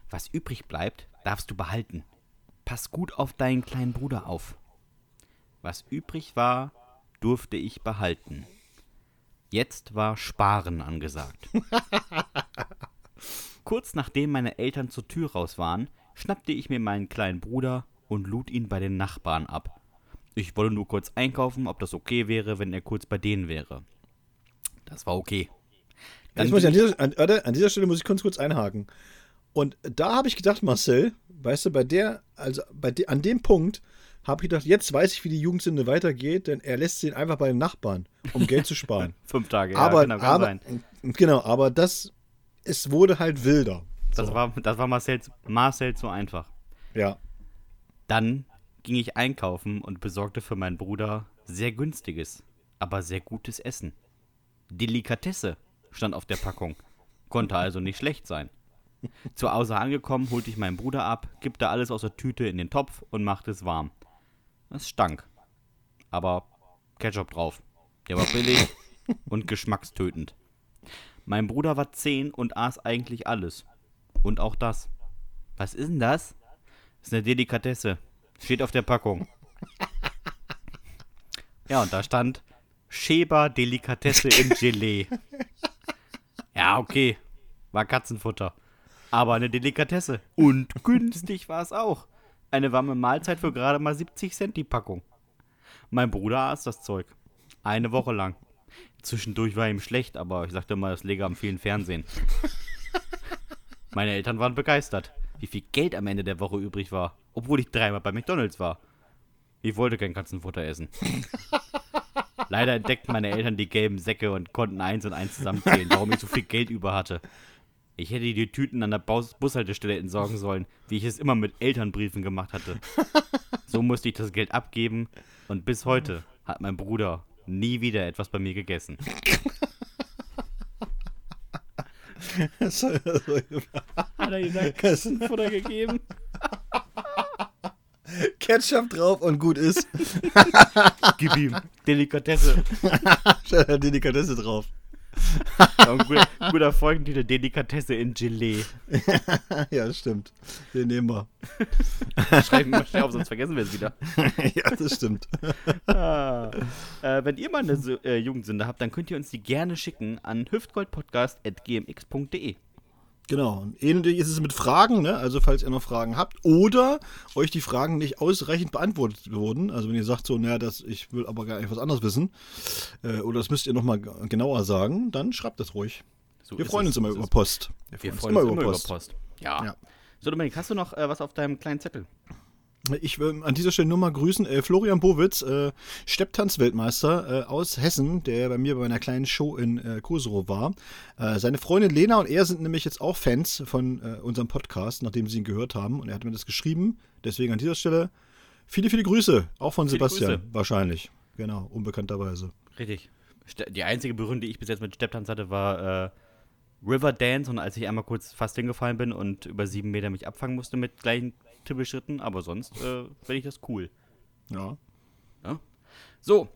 Was übrig bleibt, darfst du behalten. Pass gut auf deinen kleinen Bruder auf. Was übrig war, durfte ich behalten. Jetzt war Sparen angesagt. Kurz nachdem meine Eltern zur Tür raus waren, schnappte ich mir meinen kleinen Bruder und lud ihn bei den Nachbarn ab. Ich wollte nur kurz einkaufen, ob das okay wäre, wenn er kurz bei denen wäre. Das war okay.
Dann muss ich an, dieser, an, an dieser Stelle muss ich kurz, kurz einhaken. Und da habe ich gedacht, Marcel, weißt du, bei der, also bei de, an dem Punkt habe ich gedacht, jetzt weiß ich, wie die Jugendsünde weitergeht, denn er lässt sie einfach bei den Nachbarn, um Geld zu sparen.
Fünf Tage,
aber,
ja, genau,
aber,
sein.
Genau, aber das, es wurde halt wilder.
Das
So.
war, das war Marcel, Marcel zu einfach.
Ja.
Dann ging ich einkaufen und besorgte für meinen Bruder sehr günstiges, aber sehr gutes Essen. Delikatesse stand auf der Packung. Konnte also nicht schlecht sein. Zu Hause angekommen, holte ich meinen Bruder ab, kippte alles aus der Tüte in den Topf und machte es warm. Es stank. Aber Ketchup drauf. Der war billig und geschmackstötend. Mein Bruder war zehn und aß eigentlich alles. Und auch das. Was ist denn das? ist eine Delikatesse. Steht auf der Packung. Ja, und da stand Schäber Delikatesse im Gelee. Ja, okay. War Katzenfutter. Aber eine Delikatesse. Und günstig war es auch. Eine warme Mahlzeit für gerade mal 70 Cent die Packung. Mein Bruder aß das Zeug. Eine Woche lang. Zwischendurch war ihm schlecht, aber ich sagte mal, das läge am vielen Fernsehen. Meine Eltern waren begeistert, wie viel Geld am Ende der Woche übrig war, obwohl ich dreimal bei McDonalds war. Ich wollte kein Katzenfutter essen. Leider entdeckten meine Eltern die gelben Säcke und konnten eins und eins zusammenzählen, warum ich so viel Geld über hatte. Ich hätte die Tüten an der Bus Bushaltestelle entsorgen sollen, wie ich es immer mit Elternbriefen gemacht hatte. So musste ich das Geld abgeben und bis heute hat mein Bruder nie wieder etwas bei mir gegessen. Hat er ihm Katzenfutter gegeben?
Ketchup drauf und gut ist.
Gib ihm. Delikatesse.
Delikatesse drauf.
Ein guter, guter Folgentitel, Delikatesse in Gelee.
ja, stimmt. Den nehmen wir.
Schreiben wir schnell auf, sonst vergessen wir es wieder.
ja, das stimmt.
Ah. Äh, wenn ihr mal eine äh, Jugendsünde habt, dann könnt ihr uns die gerne schicken an hüftgoldpodcast.gmx.de.
Genau. Und ähnlich ist es mit Fragen, ne? Also falls ihr noch Fragen habt oder euch die Fragen nicht ausreichend beantwortet wurden. Also wenn ihr sagt so, naja, das, ich will aber gar nicht was anderes wissen, äh, oder das müsst ihr nochmal genauer sagen, dann schreibt das ruhig.
So
Wir freuen uns immer über. Post.
Wir freuen uns immer über Post. Ja.
Ja.
So, Dominik, hast du noch äh, was auf deinem kleinen Zettel?
Ich will an dieser Stelle nur mal grüßen äh, Florian Bowitz, äh, Stepptanzweltmeister äh, aus Hessen, der bei mir bei einer kleinen Show in äh, Koserow war. Äh, seine Freundin Lena und er sind nämlich jetzt auch Fans von äh, unserem Podcast, nachdem sie ihn gehört haben. Und er hat mir das geschrieben. Deswegen an dieser Stelle viele, viele Grüße. Auch von
Viele
Sebastian
Grüße.
wahrscheinlich. Genau, unbekannterweise.
Richtig. Die einzige Berührung, die ich bis jetzt mit Stepptanz hatte, war äh, River Dance und als ich einmal kurz fast hingefallen bin und über sieben Meter mich abfangen musste mit gleichen Tippelschritten, aber sonst äh, finde ich das cool.
Ja.
So,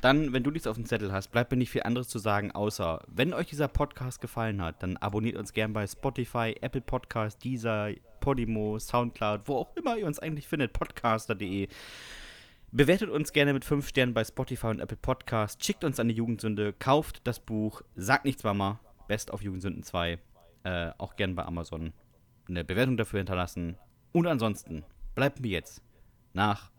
dann, wenn du nichts auf dem Zettel hast, bleibt mir nicht viel anderes zu sagen, außer, wenn euch dieser Podcast gefallen hat, dann abonniert uns gern bei Spotify, Apple Podcast, Deezer, Podimo, Soundcloud, wo auch immer ihr uns eigentlich findet, podcaster.de. Bewertet uns gerne mit 5 Sternen bei Spotify und Apple Podcast, schickt uns an die Jugendsünde, kauft das Buch, sagt nichts Mama, Best auf Jugendsünden 2, äh, auch gern bei Amazon eine Bewertung dafür hinterlassen Und ansonsten bleibt mir jetzt nach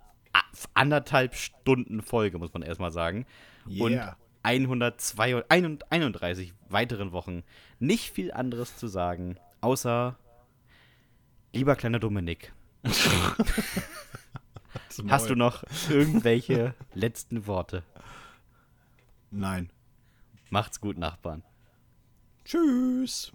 anderthalb Stunden Folge, muss man erstmal sagen, und
Yeah.
102, 31 weiteren Wochen nicht viel anderes zu sagen, außer lieber kleiner Dominik, hast du noch irgendwelche letzten Worte?
Nein.
Macht's gut, Nachbarn.
Tschüss.